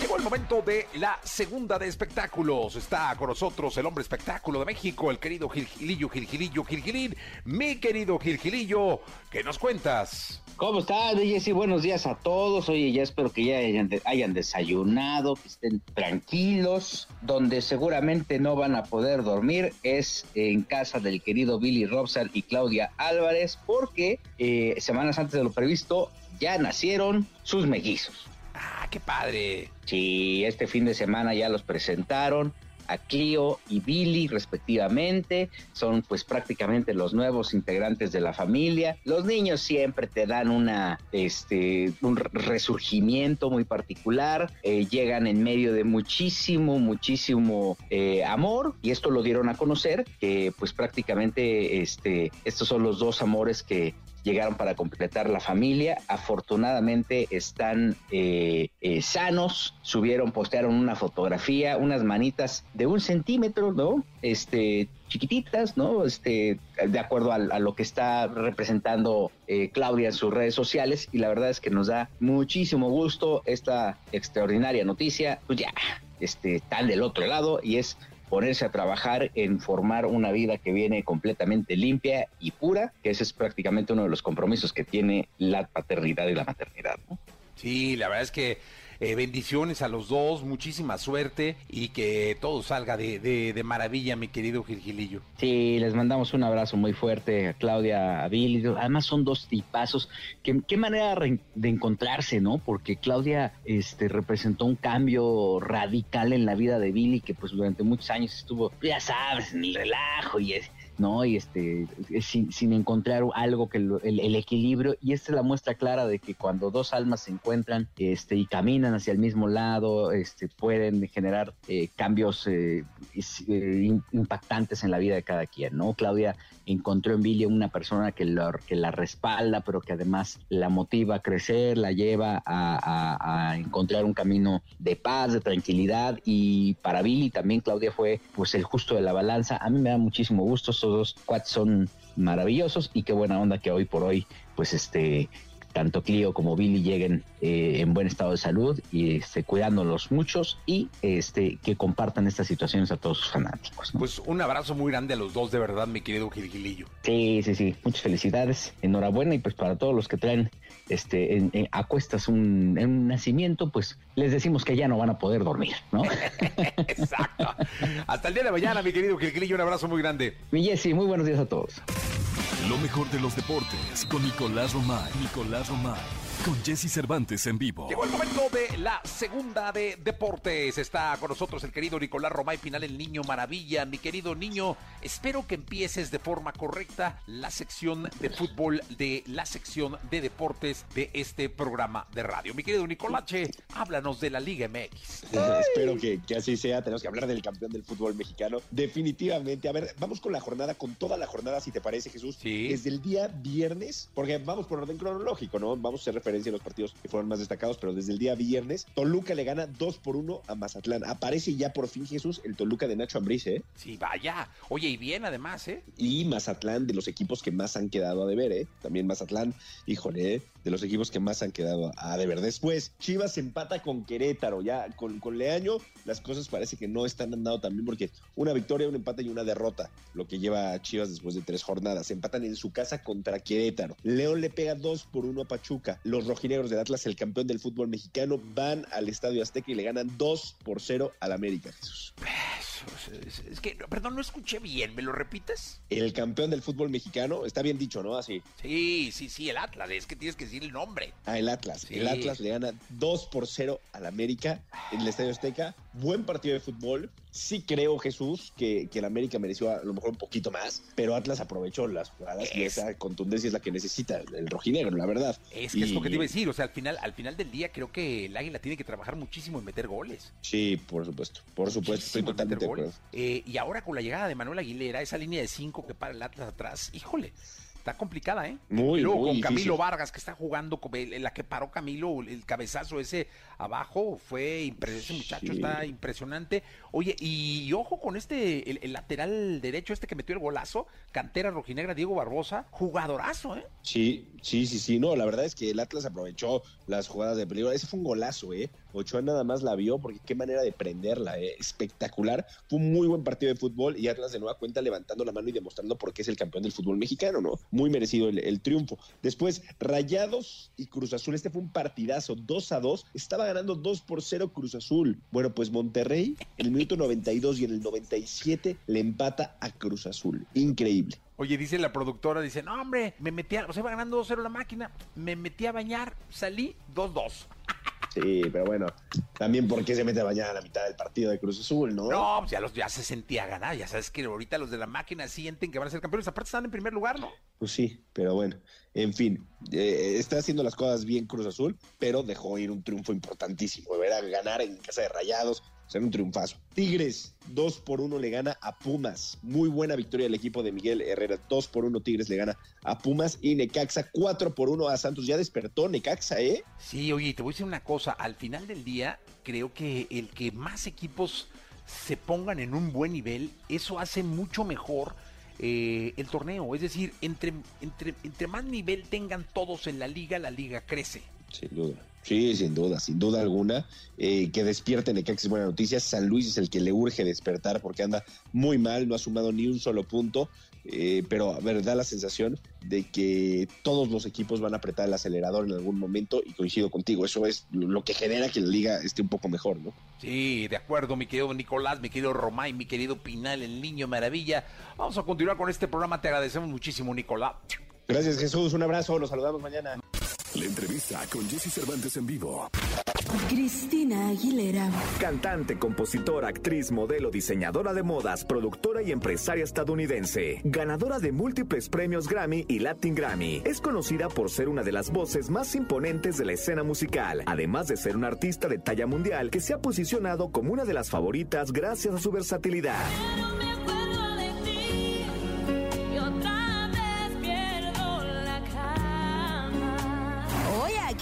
[SPEAKER 1] Llegó el momento de la segunda de espectáculos. Está con nosotros el hombre espectáculo de México, el querido Gilgilillo, Gilgilillo, Gilgilín. Mi querido Gilgilillo, ¿qué nos cuentas?
[SPEAKER 5] ¿Cómo estás, Jessy? Buenos días a todos. Oye, ya espero que ya hayan, de- hayan desayunado, que estén tranquilos. Donde seguramente no van a poder dormir es en casa del querido Billy Robson y Claudia Álvarez, porque eh, semanas antes de lo previsto ya nacieron sus mellizos.
[SPEAKER 1] Ah, qué padre.
[SPEAKER 5] Sí, este fin de semana ya los presentaron a Clio y Billy respectivamente. Son pues prácticamente los nuevos integrantes de la familia. Los niños siempre te dan una, este, un resurgimiento muy particular. Eh, llegan en medio de muchísimo, muchísimo eh, amor y esto lo dieron a conocer que pues prácticamente este, estos son los dos amores que llegaron para completar la familia. Afortunadamente están eh, eh, sanos. Subieron, postearon una fotografía, unas manitas de un centímetro, ¿no? Este, chiquititas, ¿no? Este, de acuerdo a, lo que está representando eh, Claudia en sus redes sociales. Y la verdad es que nos da muchísimo gusto esta extraordinaria noticia. Pues ya, este, están del otro lado y es ponerse a trabajar en formar una vida que viene completamente limpia y pura, que ese es prácticamente uno de los compromisos que tiene la paternidad y la maternidad. ¿no?
[SPEAKER 1] Sí, la verdad es que eh, bendiciones a los dos, muchísima suerte y que todo salga de, de- de maravilla, mi querido Gilgilillo.
[SPEAKER 5] Sí, les mandamos un abrazo muy fuerte a Claudia, a Billy. Además son dos tipazos. Qué, qué manera de encontrarse, ¿no? Porque Claudia este, representó un cambio radical en la vida de Billy, que pues durante muchos años estuvo, ya sabes, en el relajo y es- ¿no? Y este, sin, sin encontrar algo que el, el, equilibrio, y esta es la muestra clara de que cuando dos almas se encuentran este, y caminan hacia el mismo lado, este, pueden generar eh, cambios eh, eh, impactantes en la vida de cada quien, ¿no? Claudia encontró en Billy una persona que, que la respalda, pero que además la motiva a crecer, la lleva a, a, encontrar un camino de paz, de tranquilidad, y para Billy también Claudia fue pues el justo de la balanza. A mí me da muchísimo gusto, estos dos cuates son maravillosos y qué buena onda que hoy por hoy pues este tanto Clio como Billy lleguen eh, en buen estado de salud y este, cuidándolos muchos y este, que compartan estas situaciones a todos sus fanáticos.
[SPEAKER 1] Pues un abrazo muy grande a los dos, de verdad, mi querido Gilgilillo.
[SPEAKER 5] Sí, sí, sí. Muchas felicidades. Enhorabuena y pues para todos los que traen este, en, en, a cuestas un, un, nacimiento, pues les decimos que ya no van a poder dormir, ¿no?
[SPEAKER 1] Exacto. Hasta el día de mañana, mi querido Gilgilillo, un abrazo muy grande.
[SPEAKER 5] Mi Jessy, muy buenos días a todos.
[SPEAKER 3] Lo mejor de los deportes con Nicolás Romay. Nicolás Romay. Con Jesse Cervantes en vivo.
[SPEAKER 1] Llegó el momento de la segunda de deportes. Está con nosotros el querido Nicolás Romay Pinal, el niño maravilla. Mi querido niño, espero que empieces de forma correcta la sección de fútbol de la sección de deportes de este programa de radio. Mi querido Nicolache, háblanos de la Liga MX.
[SPEAKER 4] espero que, que, así sea. Tenemos que hablar del campeón del fútbol mexicano. Definitivamente. A ver, vamos con la jornada, con toda la jornada, si te parece, Jesús.
[SPEAKER 1] Sí.
[SPEAKER 4] Desde el día viernes, porque vamos por orden cronológico, ¿no? Vamos a hacer referencia a los partidos que fueron más destacados, pero desde el día viernes, Toluca le gana 2 por 1 a Mazatlán. Aparece ya por fin Jesús el Toluca de Nacho Ambriz, ¿eh?
[SPEAKER 1] Sí, vaya. Oye, y bien además, ¿eh?
[SPEAKER 4] Y Mazatlán de los equipos que más han quedado a deber, ¿eh? También Mazatlán, híjole, ¿eh? de los equipos que más han quedado a deber. Después, Chivas empata con Querétaro, ya con, con Leaño las cosas parece que no están andando también porque una victoria, un empate y una derrota, lo que lleva a Chivas después de tres jornadas. Empatan en su casa contra Querétaro. León le pega 2 por 1 a Pachuca. Los rojinegros del Atlas, el campeón del fútbol mexicano, van al Estadio Azteca y le ganan 2 por 0 al América, Jesús.
[SPEAKER 1] Es, que, perdón, no escuché bien, ¿me lo repites?
[SPEAKER 4] El campeón del fútbol mexicano, está bien dicho, ¿no? Así.
[SPEAKER 1] Sí, sí, sí, el Atlas, es que tienes que decir el nombre.
[SPEAKER 4] Ah, el Atlas. Sí. El Atlas le gana 2 por 0 al América en el Estadio Azteca. Buen partido de fútbol. Sí creo, Jesús, que, que el América mereció a lo mejor un poquito más, pero Atlas aprovechó las jugadas y esa contundencia es la que necesita el, el rojinegro, la verdad.
[SPEAKER 1] Es que y, es lo que te iba a decir, o sea, al final, al final del día creo que el Águila tiene que trabajar muchísimo en meter goles.
[SPEAKER 4] Sí, por supuesto, por supuesto, estoy totalmente de acuerdo.
[SPEAKER 1] Eh, y ahora con la llegada de Manuel Aguilera, esa línea de cinco que para el Atlas atrás, híjole, está complicada, ¿eh?
[SPEAKER 4] Muy,
[SPEAKER 1] luego
[SPEAKER 4] muy
[SPEAKER 1] con
[SPEAKER 4] difícil.
[SPEAKER 1] Camilo Vargas, que está jugando, la que paró Camilo, el cabezazo ese abajo, fue impresionante, ese muchacho
[SPEAKER 4] Sí.
[SPEAKER 1] está impresionante. Oye, y, ojo con este, el, el lateral derecho, este que metió el golazo, cantera rojinegra, Diego Barbosa, jugadorazo, ¿eh?
[SPEAKER 4] Sí, sí, sí, sí. No, la verdad es que el Atlas aprovechó las jugadas de peligro. Ese fue un golazo, ¿eh? Ochoa nada más la vio porque qué manera de prenderla, ¿eh? Espectacular. Fue un muy buen partido de fútbol y Atlas de nueva cuenta levantando la mano y demostrando por qué es el campeón del fútbol mexicano, ¿no? Muy merecido el, triunfo. Después, Rayados y Cruz Azul. Este fue un partidazo, 2 a 2. Estaba ganando 2 por 0 Cruz Azul. Bueno, pues Monterrey, en el minuto 92 y en el 97 le empata a Cruz Azul. Increíble.
[SPEAKER 1] Oye, dice la productora, dice, no, hombre, me metí a, o sea, iba ganando 2-0 la máquina, me metí a bañar, salí 2-2.
[SPEAKER 4] Sí, pero bueno, también por qué se mete a bañar a la mitad del partido de Cruz Azul, ¿no?
[SPEAKER 1] No, pues ya, los, ya se sentía ganar, ya sabes que ahorita los de la máquina sienten que van a ser campeones, aparte están en primer lugar, ¿no?
[SPEAKER 4] Pues sí, pero bueno, en fin, eh, está haciendo las cosas bien Cruz Azul, pero dejó ir un triunfo importantísimo, ver a ganar en casa de Rayados, ser un triunfazo. Tigres, 2 por 1 le gana a Pumas. Muy buena victoria del equipo de Miguel Herrera. 2 por 1 Tigres le gana a Pumas y Necaxa 4 por 1 a Santos. Ya despertó Necaxa, ¿eh?
[SPEAKER 1] Sí, oye, te voy a decir una cosa, al final del día creo que el que más equipos se pongan en un buen nivel, eso hace mucho mejor eh, el torneo. Es decir, entre, entre, entre más nivel tengan todos en la liga, la liga crece.
[SPEAKER 4] Sin duda. Sí, sin duda, sin duda alguna. Eh, que despierte Necaxa es buena noticia. San Luis es el que le urge despertar porque anda muy mal, no ha sumado ni un solo punto. Eh, pero a ver, da la sensación de que todos los equipos van a apretar el acelerador en algún momento y coincido contigo, eso es lo que genera que la liga esté un poco mejor, ¿no?
[SPEAKER 1] Sí, de acuerdo, mi querido Nicolás, mi querido Romay, mi querido Pinal, el niño maravilla. Vamos a continuar con este programa, te agradecemos muchísimo, Nicolás.
[SPEAKER 4] Gracias Jesús, un abrazo, nos saludamos mañana.
[SPEAKER 3] La entrevista con Jesse Cervantes en vivo.
[SPEAKER 8] Cristina Aguilera.
[SPEAKER 9] Cantante, compositora, actriz, modelo, diseñadora de modas, productora y empresaria estadounidense. Ganadora de múltiples premios Grammy y Latin Grammy. Es conocida por ser una de las voces más imponentes de la escena musical, además de ser una artista de talla mundial que se ha posicionado como una de las favoritas gracias a su versatilidad.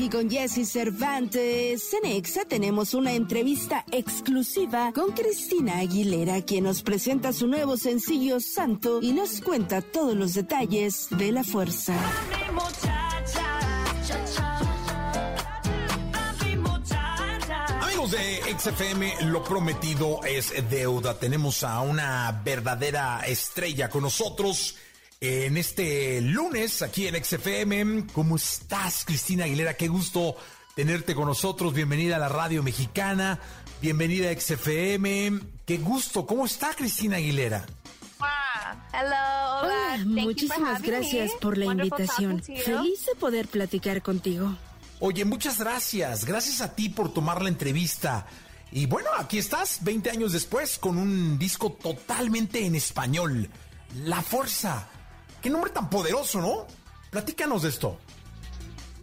[SPEAKER 8] Aquí con Jesse Cervantes en Exa tenemos una entrevista exclusiva con Cristina Aguilera, quien nos presenta su nuevo sencillo Santo y nos cuenta todos los detalles de la fuerza.
[SPEAKER 1] Amigos de XFM, lo prometido es deuda. Tenemos a una verdadera estrella con nosotros en este lunes aquí en XFM. ¿Cómo estás, Cristina Aguilera? Qué gusto tenerte con nosotros. Bienvenida a la radio mexicana. Bienvenida a XFM. Qué gusto. ¿Cómo está, Cristina Aguilera?
[SPEAKER 8] Hola, muchísimas gracias por la invitación. Feliz de poder platicar contigo.
[SPEAKER 1] Oye, muchas gracias. Gracias a ti por tomar la entrevista. Y bueno, aquí estás, 20 años después, con un disco totalmente en español. La Fuerza. Qué nombre tan poderoso, ¿no? Platícanos de esto.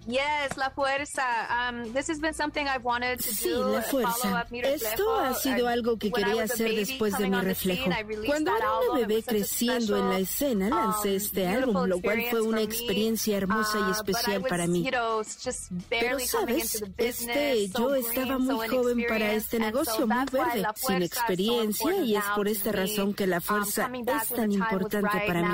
[SPEAKER 10] Yes, la fuerza. Um, this has been something I've wanted to
[SPEAKER 8] Sí,
[SPEAKER 10] do.
[SPEAKER 8] la fuerza. Esto ha sido algo que quería hacer después de mi reflejo. Cuando era una bebé creciendo en la escena, lancé este álbum, lo cual fue una experiencia hermosa y especial para mí. Pero sabes, este, yo estaba muy joven para este negocio, muy verde, sin experiencia, y es por esta razón que la fuerza es tan importante para mí.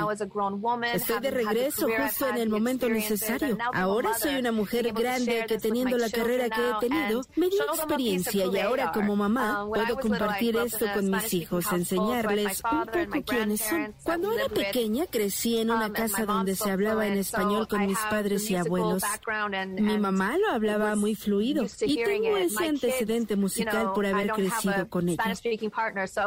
[SPEAKER 8] Estoy de regreso justo en el momento necesario. Ahora soy una mujer grande que teniendo la carrera que he tenido, me dio experiencia y ahora como mamá puedo compartir esto con mis hijos, enseñarles un poco quiénes son. Cuando era pequeña crecí en una casa donde se hablaba en español con mis padres y abuelos. Mi mamá lo hablaba muy fluido y tengo ese antecedente musical por haber crecido con ella.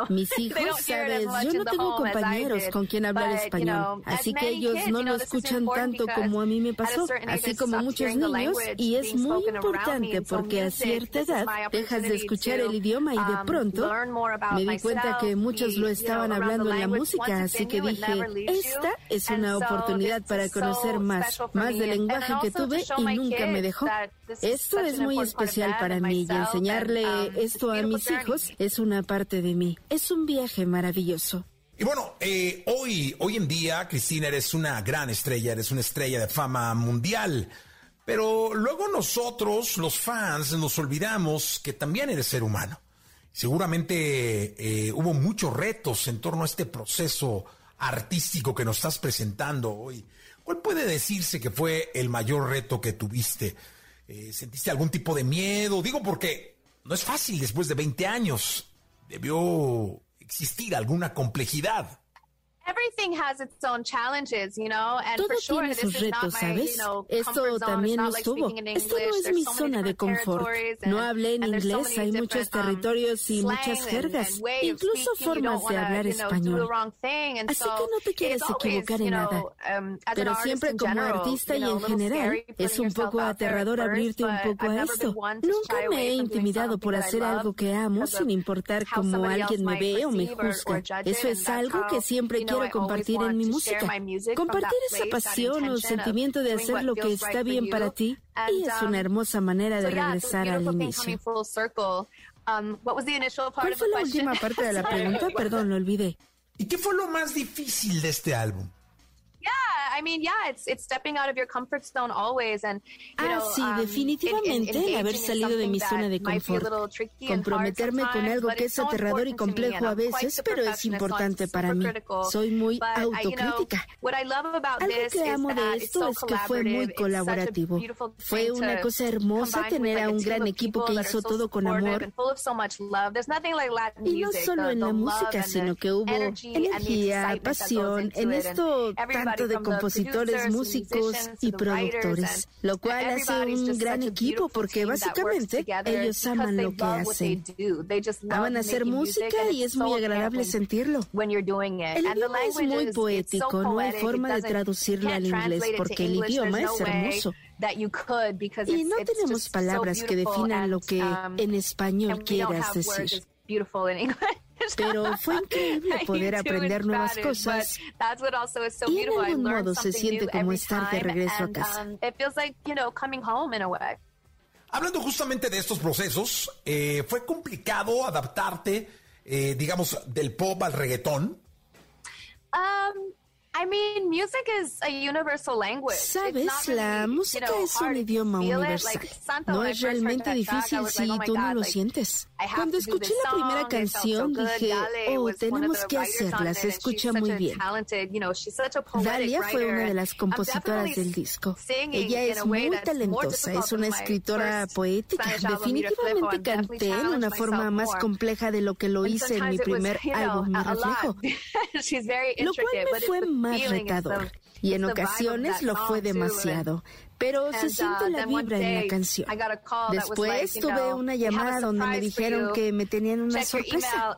[SPEAKER 8] Mis hijos, sabes, yo no tengo compañeros con quien hablar español, así que ellos no lo escuchan tanto como a mí me pasó, así como muchos niños, y es muy importante porque a cierta edad dejas de escuchar el idioma y de pronto me di cuenta que muchos lo estaban hablando en la música, así que dije, esta es una oportunidad para conocer más, más del lenguaje que tuve y nunca me dejó. Esto es muy especial para mí y enseñarle esto a mis hijos es una parte de mí. Es un viaje maravilloso.
[SPEAKER 1] Y bueno, eh, hoy, hoy en día, Cristina, eres una gran estrella, eres una estrella de fama mundial. Pero luego nosotros, los fans, nos olvidamos que también eres ser humano. Seguramente eh, hubo muchos retos en torno a este proceso artístico que nos estás presentando hoy. ¿Cuál puede decirse que fue el mayor reto que tuviste? Eh, ¿Sentiste algún tipo de miedo? Digo porque no es fácil después de 20 años. Debió existir alguna complejidad.
[SPEAKER 8] Todo tiene sus retos, ¿sabes? Esto también nos tuvo. Esto no es mi zona de confort. No hablé en inglés, hay muchos territorios y muchas jergas, incluso formas de hablar español. Así que no te quieres equivocar en nada. Pero siempre como artista y en general, es un poco aterrador abrirte un poco a esto. Nunca me he intimidado por hacer algo que amo sin importar cómo alguien me ve o me juzga. Eso es algo que siempre quiero compartir en mi música. Compartir esa pasión o sentimiento de hacer lo que está bien para ti y es una hermosa manera de regresar al inicio. ¿Cuál fue la última parte de la pregunta? Perdón, lo olvidé.
[SPEAKER 1] ¿Y qué fue lo más difícil de este álbum?
[SPEAKER 8] Ah, sí, definitivamente el haber salido de mi zona de confort. Comprometerme con algo que es aterrador y complejo a veces, pero es importante para mí. Soy muy autocrítica. Algo que amo de esto es que fue muy colaborativo. Fue una cosa hermosa tener a un gran equipo que hizo todo con amor. Y no solo en la música, sino que hubo energía, pasión, en esto tanto de compositores, músicos y productores, lo cual hace un gran equipo porque básicamente ellos aman lo que hacen. Aman hacer música y es muy agradable sentirlo. El idioma es muy poético, no hay forma de traducirlo al inglés porque el idioma es hermoso. Y no tenemos palabras que definan lo que um, en español quieras decir. Pero fue increíble poder aprender nuevas cosas y en algún modo se siente como estar de regreso a casa. Um,
[SPEAKER 2] Hablando justamente de estos procesos, eh, ¿fue complicado adaptarte, eh, digamos, del pop al reggaetón?
[SPEAKER 10] Um,
[SPEAKER 8] Sabes, la música es un idioma universal. No es realmente difícil si oh tú no lo sientes. Cuando escuché la primera canción dije, oh, tenemos que hacerla, se escucha muy bien. Dalia fue una de las compositoras del disco. Ella es muy talentosa, es una escritora poética. Definitivamente canté en una forma más compleja de lo que lo hice en mi primer álbum, Mi Reflejo. Lo cual me fue más retador y en ocasiones lo fue demasiado, pero se siente la vibra en la canción. Después tuve una llamada donde me dijeron que me tenían una sorpresa.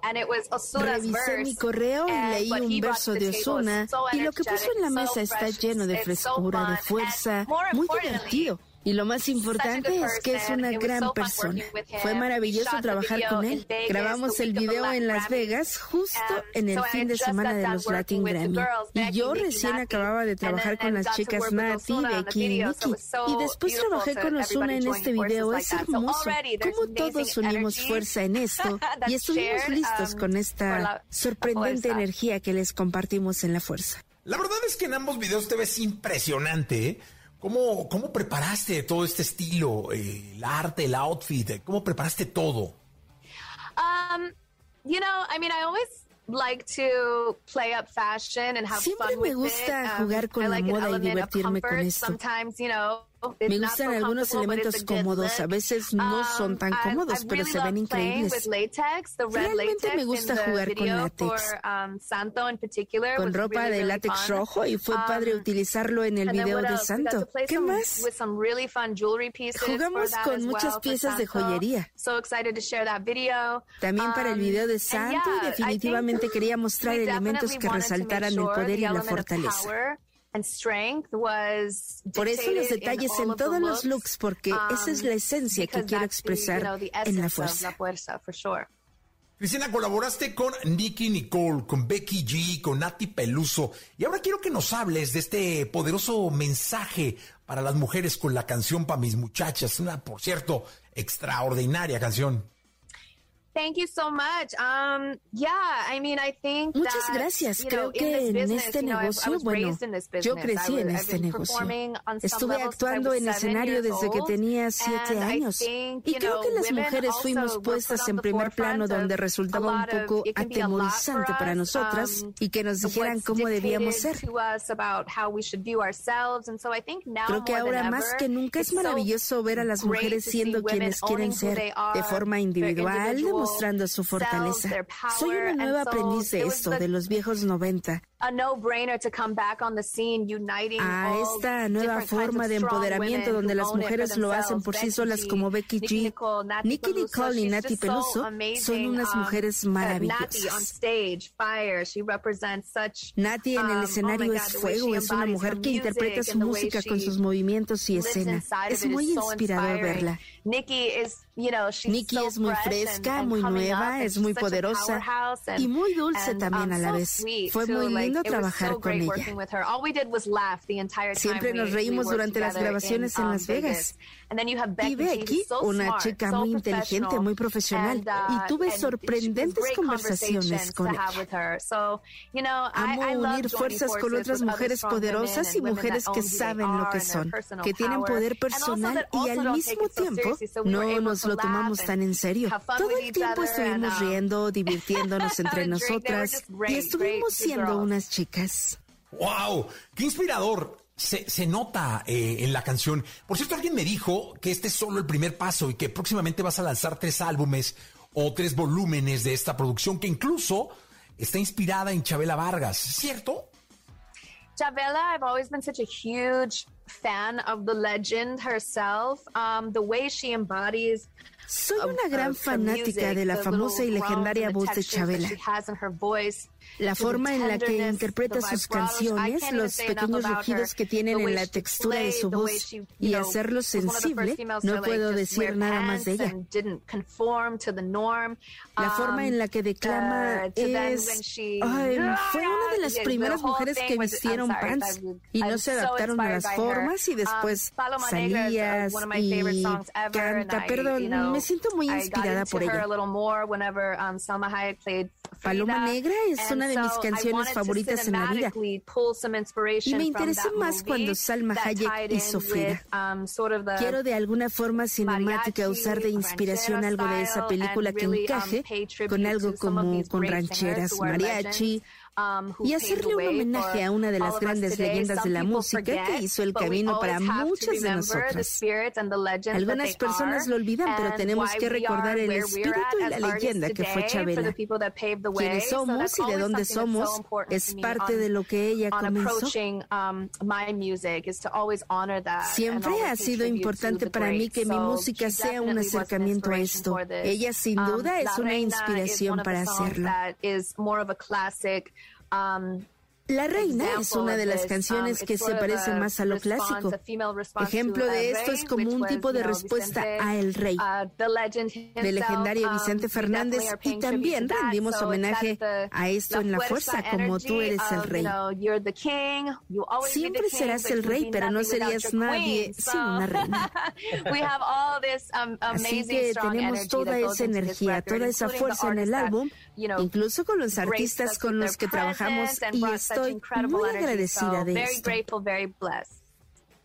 [SPEAKER 8] Revisé mi correo y leí un verso de Osuna y lo que puso en la mesa está lleno de frescura, de fuerza, muy divertido. Y lo más importante es que es una gran persona. Fue maravilloso trabajar con él. Grabamos el video en Las Vegas justo en el fin de semana de los Latin Grammy. Y yo recién acababa de trabajar con las chicas Nati, Becky y Nikki. Y después trabajé con Osuna en este video. Es hermoso. Cómo todos unimos fuerza en esto y estuvimos listos um, con esta sorprendente energía que les compartimos en la fuerza.
[SPEAKER 2] La verdad es que en ambos videos te ves impresionante. ¿eh? ¿Cómo, ¿Cómo preparaste todo este estilo, eh, el arte, el outfit? ¿Cómo preparaste todo?
[SPEAKER 10] Um, you know, I mean, I always like to play up fashion and have
[SPEAKER 8] Siempre
[SPEAKER 10] fun
[SPEAKER 8] me gusta
[SPEAKER 10] um,
[SPEAKER 8] jugar con la moda y divertirme con esto.
[SPEAKER 10] Sometimes, you know,
[SPEAKER 8] me gustan algunos elementos cómodos, a veces no son tan um, cómodos, pero se ven increíbles. Realmente me gusta jugar con látex,
[SPEAKER 10] um,
[SPEAKER 8] con ropa de látex rojo y fue padre um, utilizarlo en el video de Santo. ¿Qué más? Jugamos con muchas piezas de joyería. También para el video de Santo y definitivamente quería mostrar elementos que resaltaran el poder y la fortaleza. Por eso los detalles en todos los looks, porque esa es la um, esencia que quiero expresar en la fuerza.
[SPEAKER 2] Cristina, colaboraste con Nicky Nicole, con Becky G, con Nati Peluso. Y ahora quiero que nos hables de este poderoso mensaje para las mujeres con la canción para mis muchachas. Una, por cierto, extraordinaria canción.
[SPEAKER 10] Thank you so much. Um, yeah, I mean, I think
[SPEAKER 8] Muchas gracias. Creo que en este negocio, bueno, yo crecí en este negocio. Estuve actuando en escenario desde que tenía siete años. Y creo que las mujeres fuimos puestas en primer plano donde resultaba un poco atemorizante para nosotras um, y que nos dijeran cómo debíamos ser. Creo que ahora más que nunca es maravilloso ver a las mujeres siendo quienes quieren ser de forma individual, mostrando su fortaleza. Soy una nueva aprendiz de esto, de los viejos 90. A esta nueva forma de empoderamiento donde las mujeres lo hacen por sí solas como Becky G, Nicky Nicole y Nati Peluso son unas um, mujeres maravillosas. Nati en el um, escenario es fuego, es una mujer que interpreta su música con sus movimientos y escena. Es muy inspirador verla. Nikki es muy fresca, muy nueva, es muy poderosa y muy dulce también a la vez. Fue muy lindo trabajar con ella. Siempre nos reímos durante las grabaciones en um, Las Vegas. Y Becky, una chica muy inteligente, muy profesional, y uh, tuve sorprendentes conversaciones con ella. Amo unir fuerzas con otras mujeres poderosas y mujeres que saben lo que son, que tienen poder personal y al mismo tiempo no nos lo tomamos tan en serio. Todo el tiempo estuvimos um, riendo, divirtiéndonos entre nosotras y estuvimos siendo chicas.
[SPEAKER 2] ¡Wow! ¡Qué inspirador! Se, nota eh, en la canción. Por cierto, alguien me dijo que este es solo el primer paso y que próximamente vas a lanzar tres álbumes o tres volúmenes de esta producción que incluso está inspirada en Chabela Vargas, ¿cierto?
[SPEAKER 10] Chavela, I've always been such a huge fan of the legend herself. Um, the way she embodies
[SPEAKER 8] Soy una gran fanática de la famosa y legendaria voz de Chabela. La forma en la que interpreta sus canciones, los pequeños rugidos que tienen en la textura de su voz y hacerlo sensible, no puedo decir nada más de ella. La forma en la que declama es... fue una de las primeras mujeres que vistieron pants y no se adaptaron a las formas y después salías y canta. Perdón, me siento muy inspirada por ella. Paloma Negra es una de mis canciones favoritas en la vida. Y me interesó más cuando Salma Hayek hizo Frida. Quiero de alguna forma cinemática usar de inspiración algo de esa película que encaje con algo como con rancheras, mariachi, Um, y hacerle un homenaje a una de las grandes leyendas de la música que hizo el camino para muchas de nosotras. Algunas personas lo olvidan, pero tenemos que recordar el espíritu y la leyenda que fue Chabela. Quiénes somos y de dónde somos es parte de lo que ella comenzó. Um, Siempre ha sido importante para mí que mi música sea un acercamiento a esto. Ella sin um, duda es una inspiración para hacerlo. Um, La Reina es una de las canciones um, que se parece más a lo clásico. Ejemplo de esto es como un tipo de respuesta a El Rey, uh, del legendario um, Vicente Fernández, y también rendimos homenaje a esto en La Fuerza, como tú eres el Rey. Siempre serás el Rey, pero no serías nadie sin una reina. Así que tenemos toda esa energía, toda esa fuerza en el álbum, incluso con los artistas con los que trabajamos y estoy muy agradecida de esto.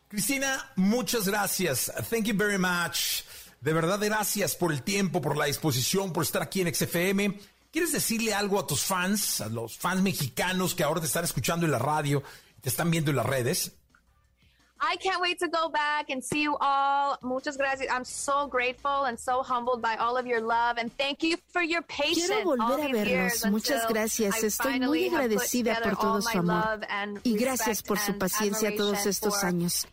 [SPEAKER 2] Cristina, muchas gracias. Thank you very much. De verdad, gracias por el tiempo, por la disposición, por estar aquí en XFM. ¿Quieres decirle algo a tus fans, a los fans mexicanos que ahora te están escuchando en la radio, te están viendo en las redes?
[SPEAKER 10] I can't wait to go back and see you all. Muchas gracias. I'm so grateful and so humbled by all of your love and thank you for your patience.
[SPEAKER 8] Quiero volver a verlos. Muchas gracias. Estoy muy agradecida por todo su amor y gracias por su paciencia todos estos años.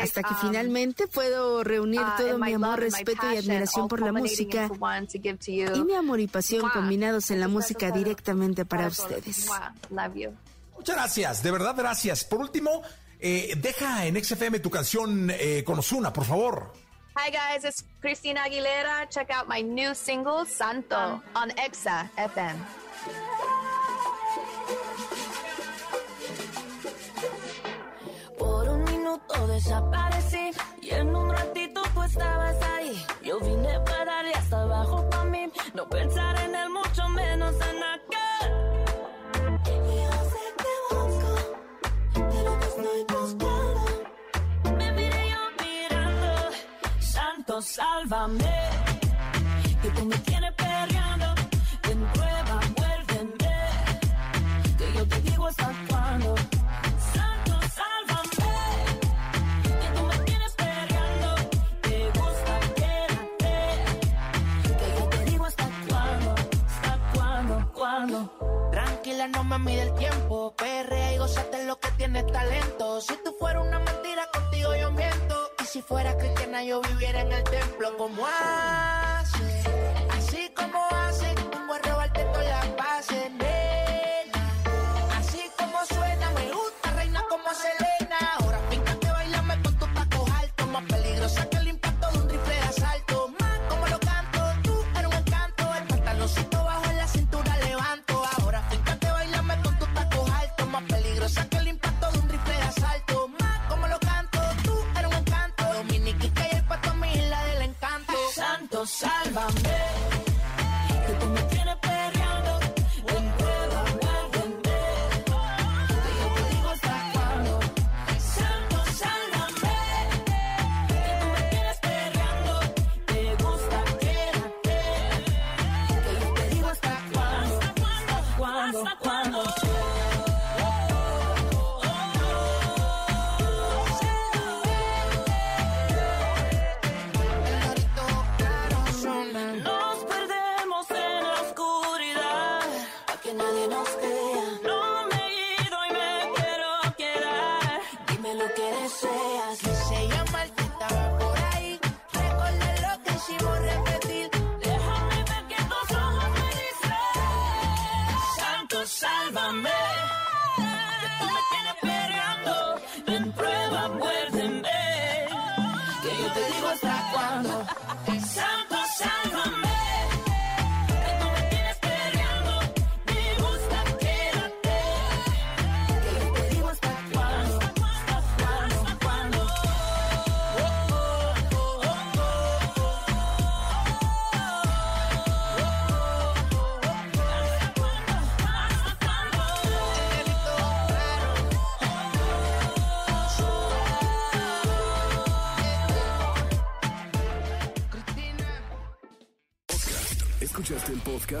[SPEAKER 8] Hasta que um, finalmente puedo reunir uh, todo mi amor, respeto y admiración por la música y mi amor y pasión combinados en la música directamente para ustedes.
[SPEAKER 2] Muchas gracias, de verdad gracias. Por último, eh, deja en XFM tu canción eh, con Osuna, por favor.
[SPEAKER 10] Hi guys, it's Christina Aguilera. Check out my new single, Santo, on Exa FM.
[SPEAKER 11] Por un minuto desaparecí y en un ratito tú estabas ahí. Yo vine para darle hasta abajo para mí, no pensar en él, mucho menos en aquel. Me miré yo mirando, Santo, sálvame. Que tú me tienes perreando, de prueba, vuélveme. Que yo te digo hasta cuándo. Santo, sálvame. Que tú me tienes perreando, te gusta, quédate. Que yo te digo hasta cuándo, hasta cuándo, cuándo.
[SPEAKER 12] Tranquila, no me mide el tiempo, perrea y gozate lo que tienes talento. Si tú fueras una mentira, contigo yo miento. Y si fuera cristiana, yo viviera en el templo como hace. Así como hace,
[SPEAKER 11] Santo, sálvame.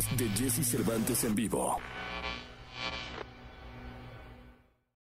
[SPEAKER 3] De Jesse Cervantes en vivo.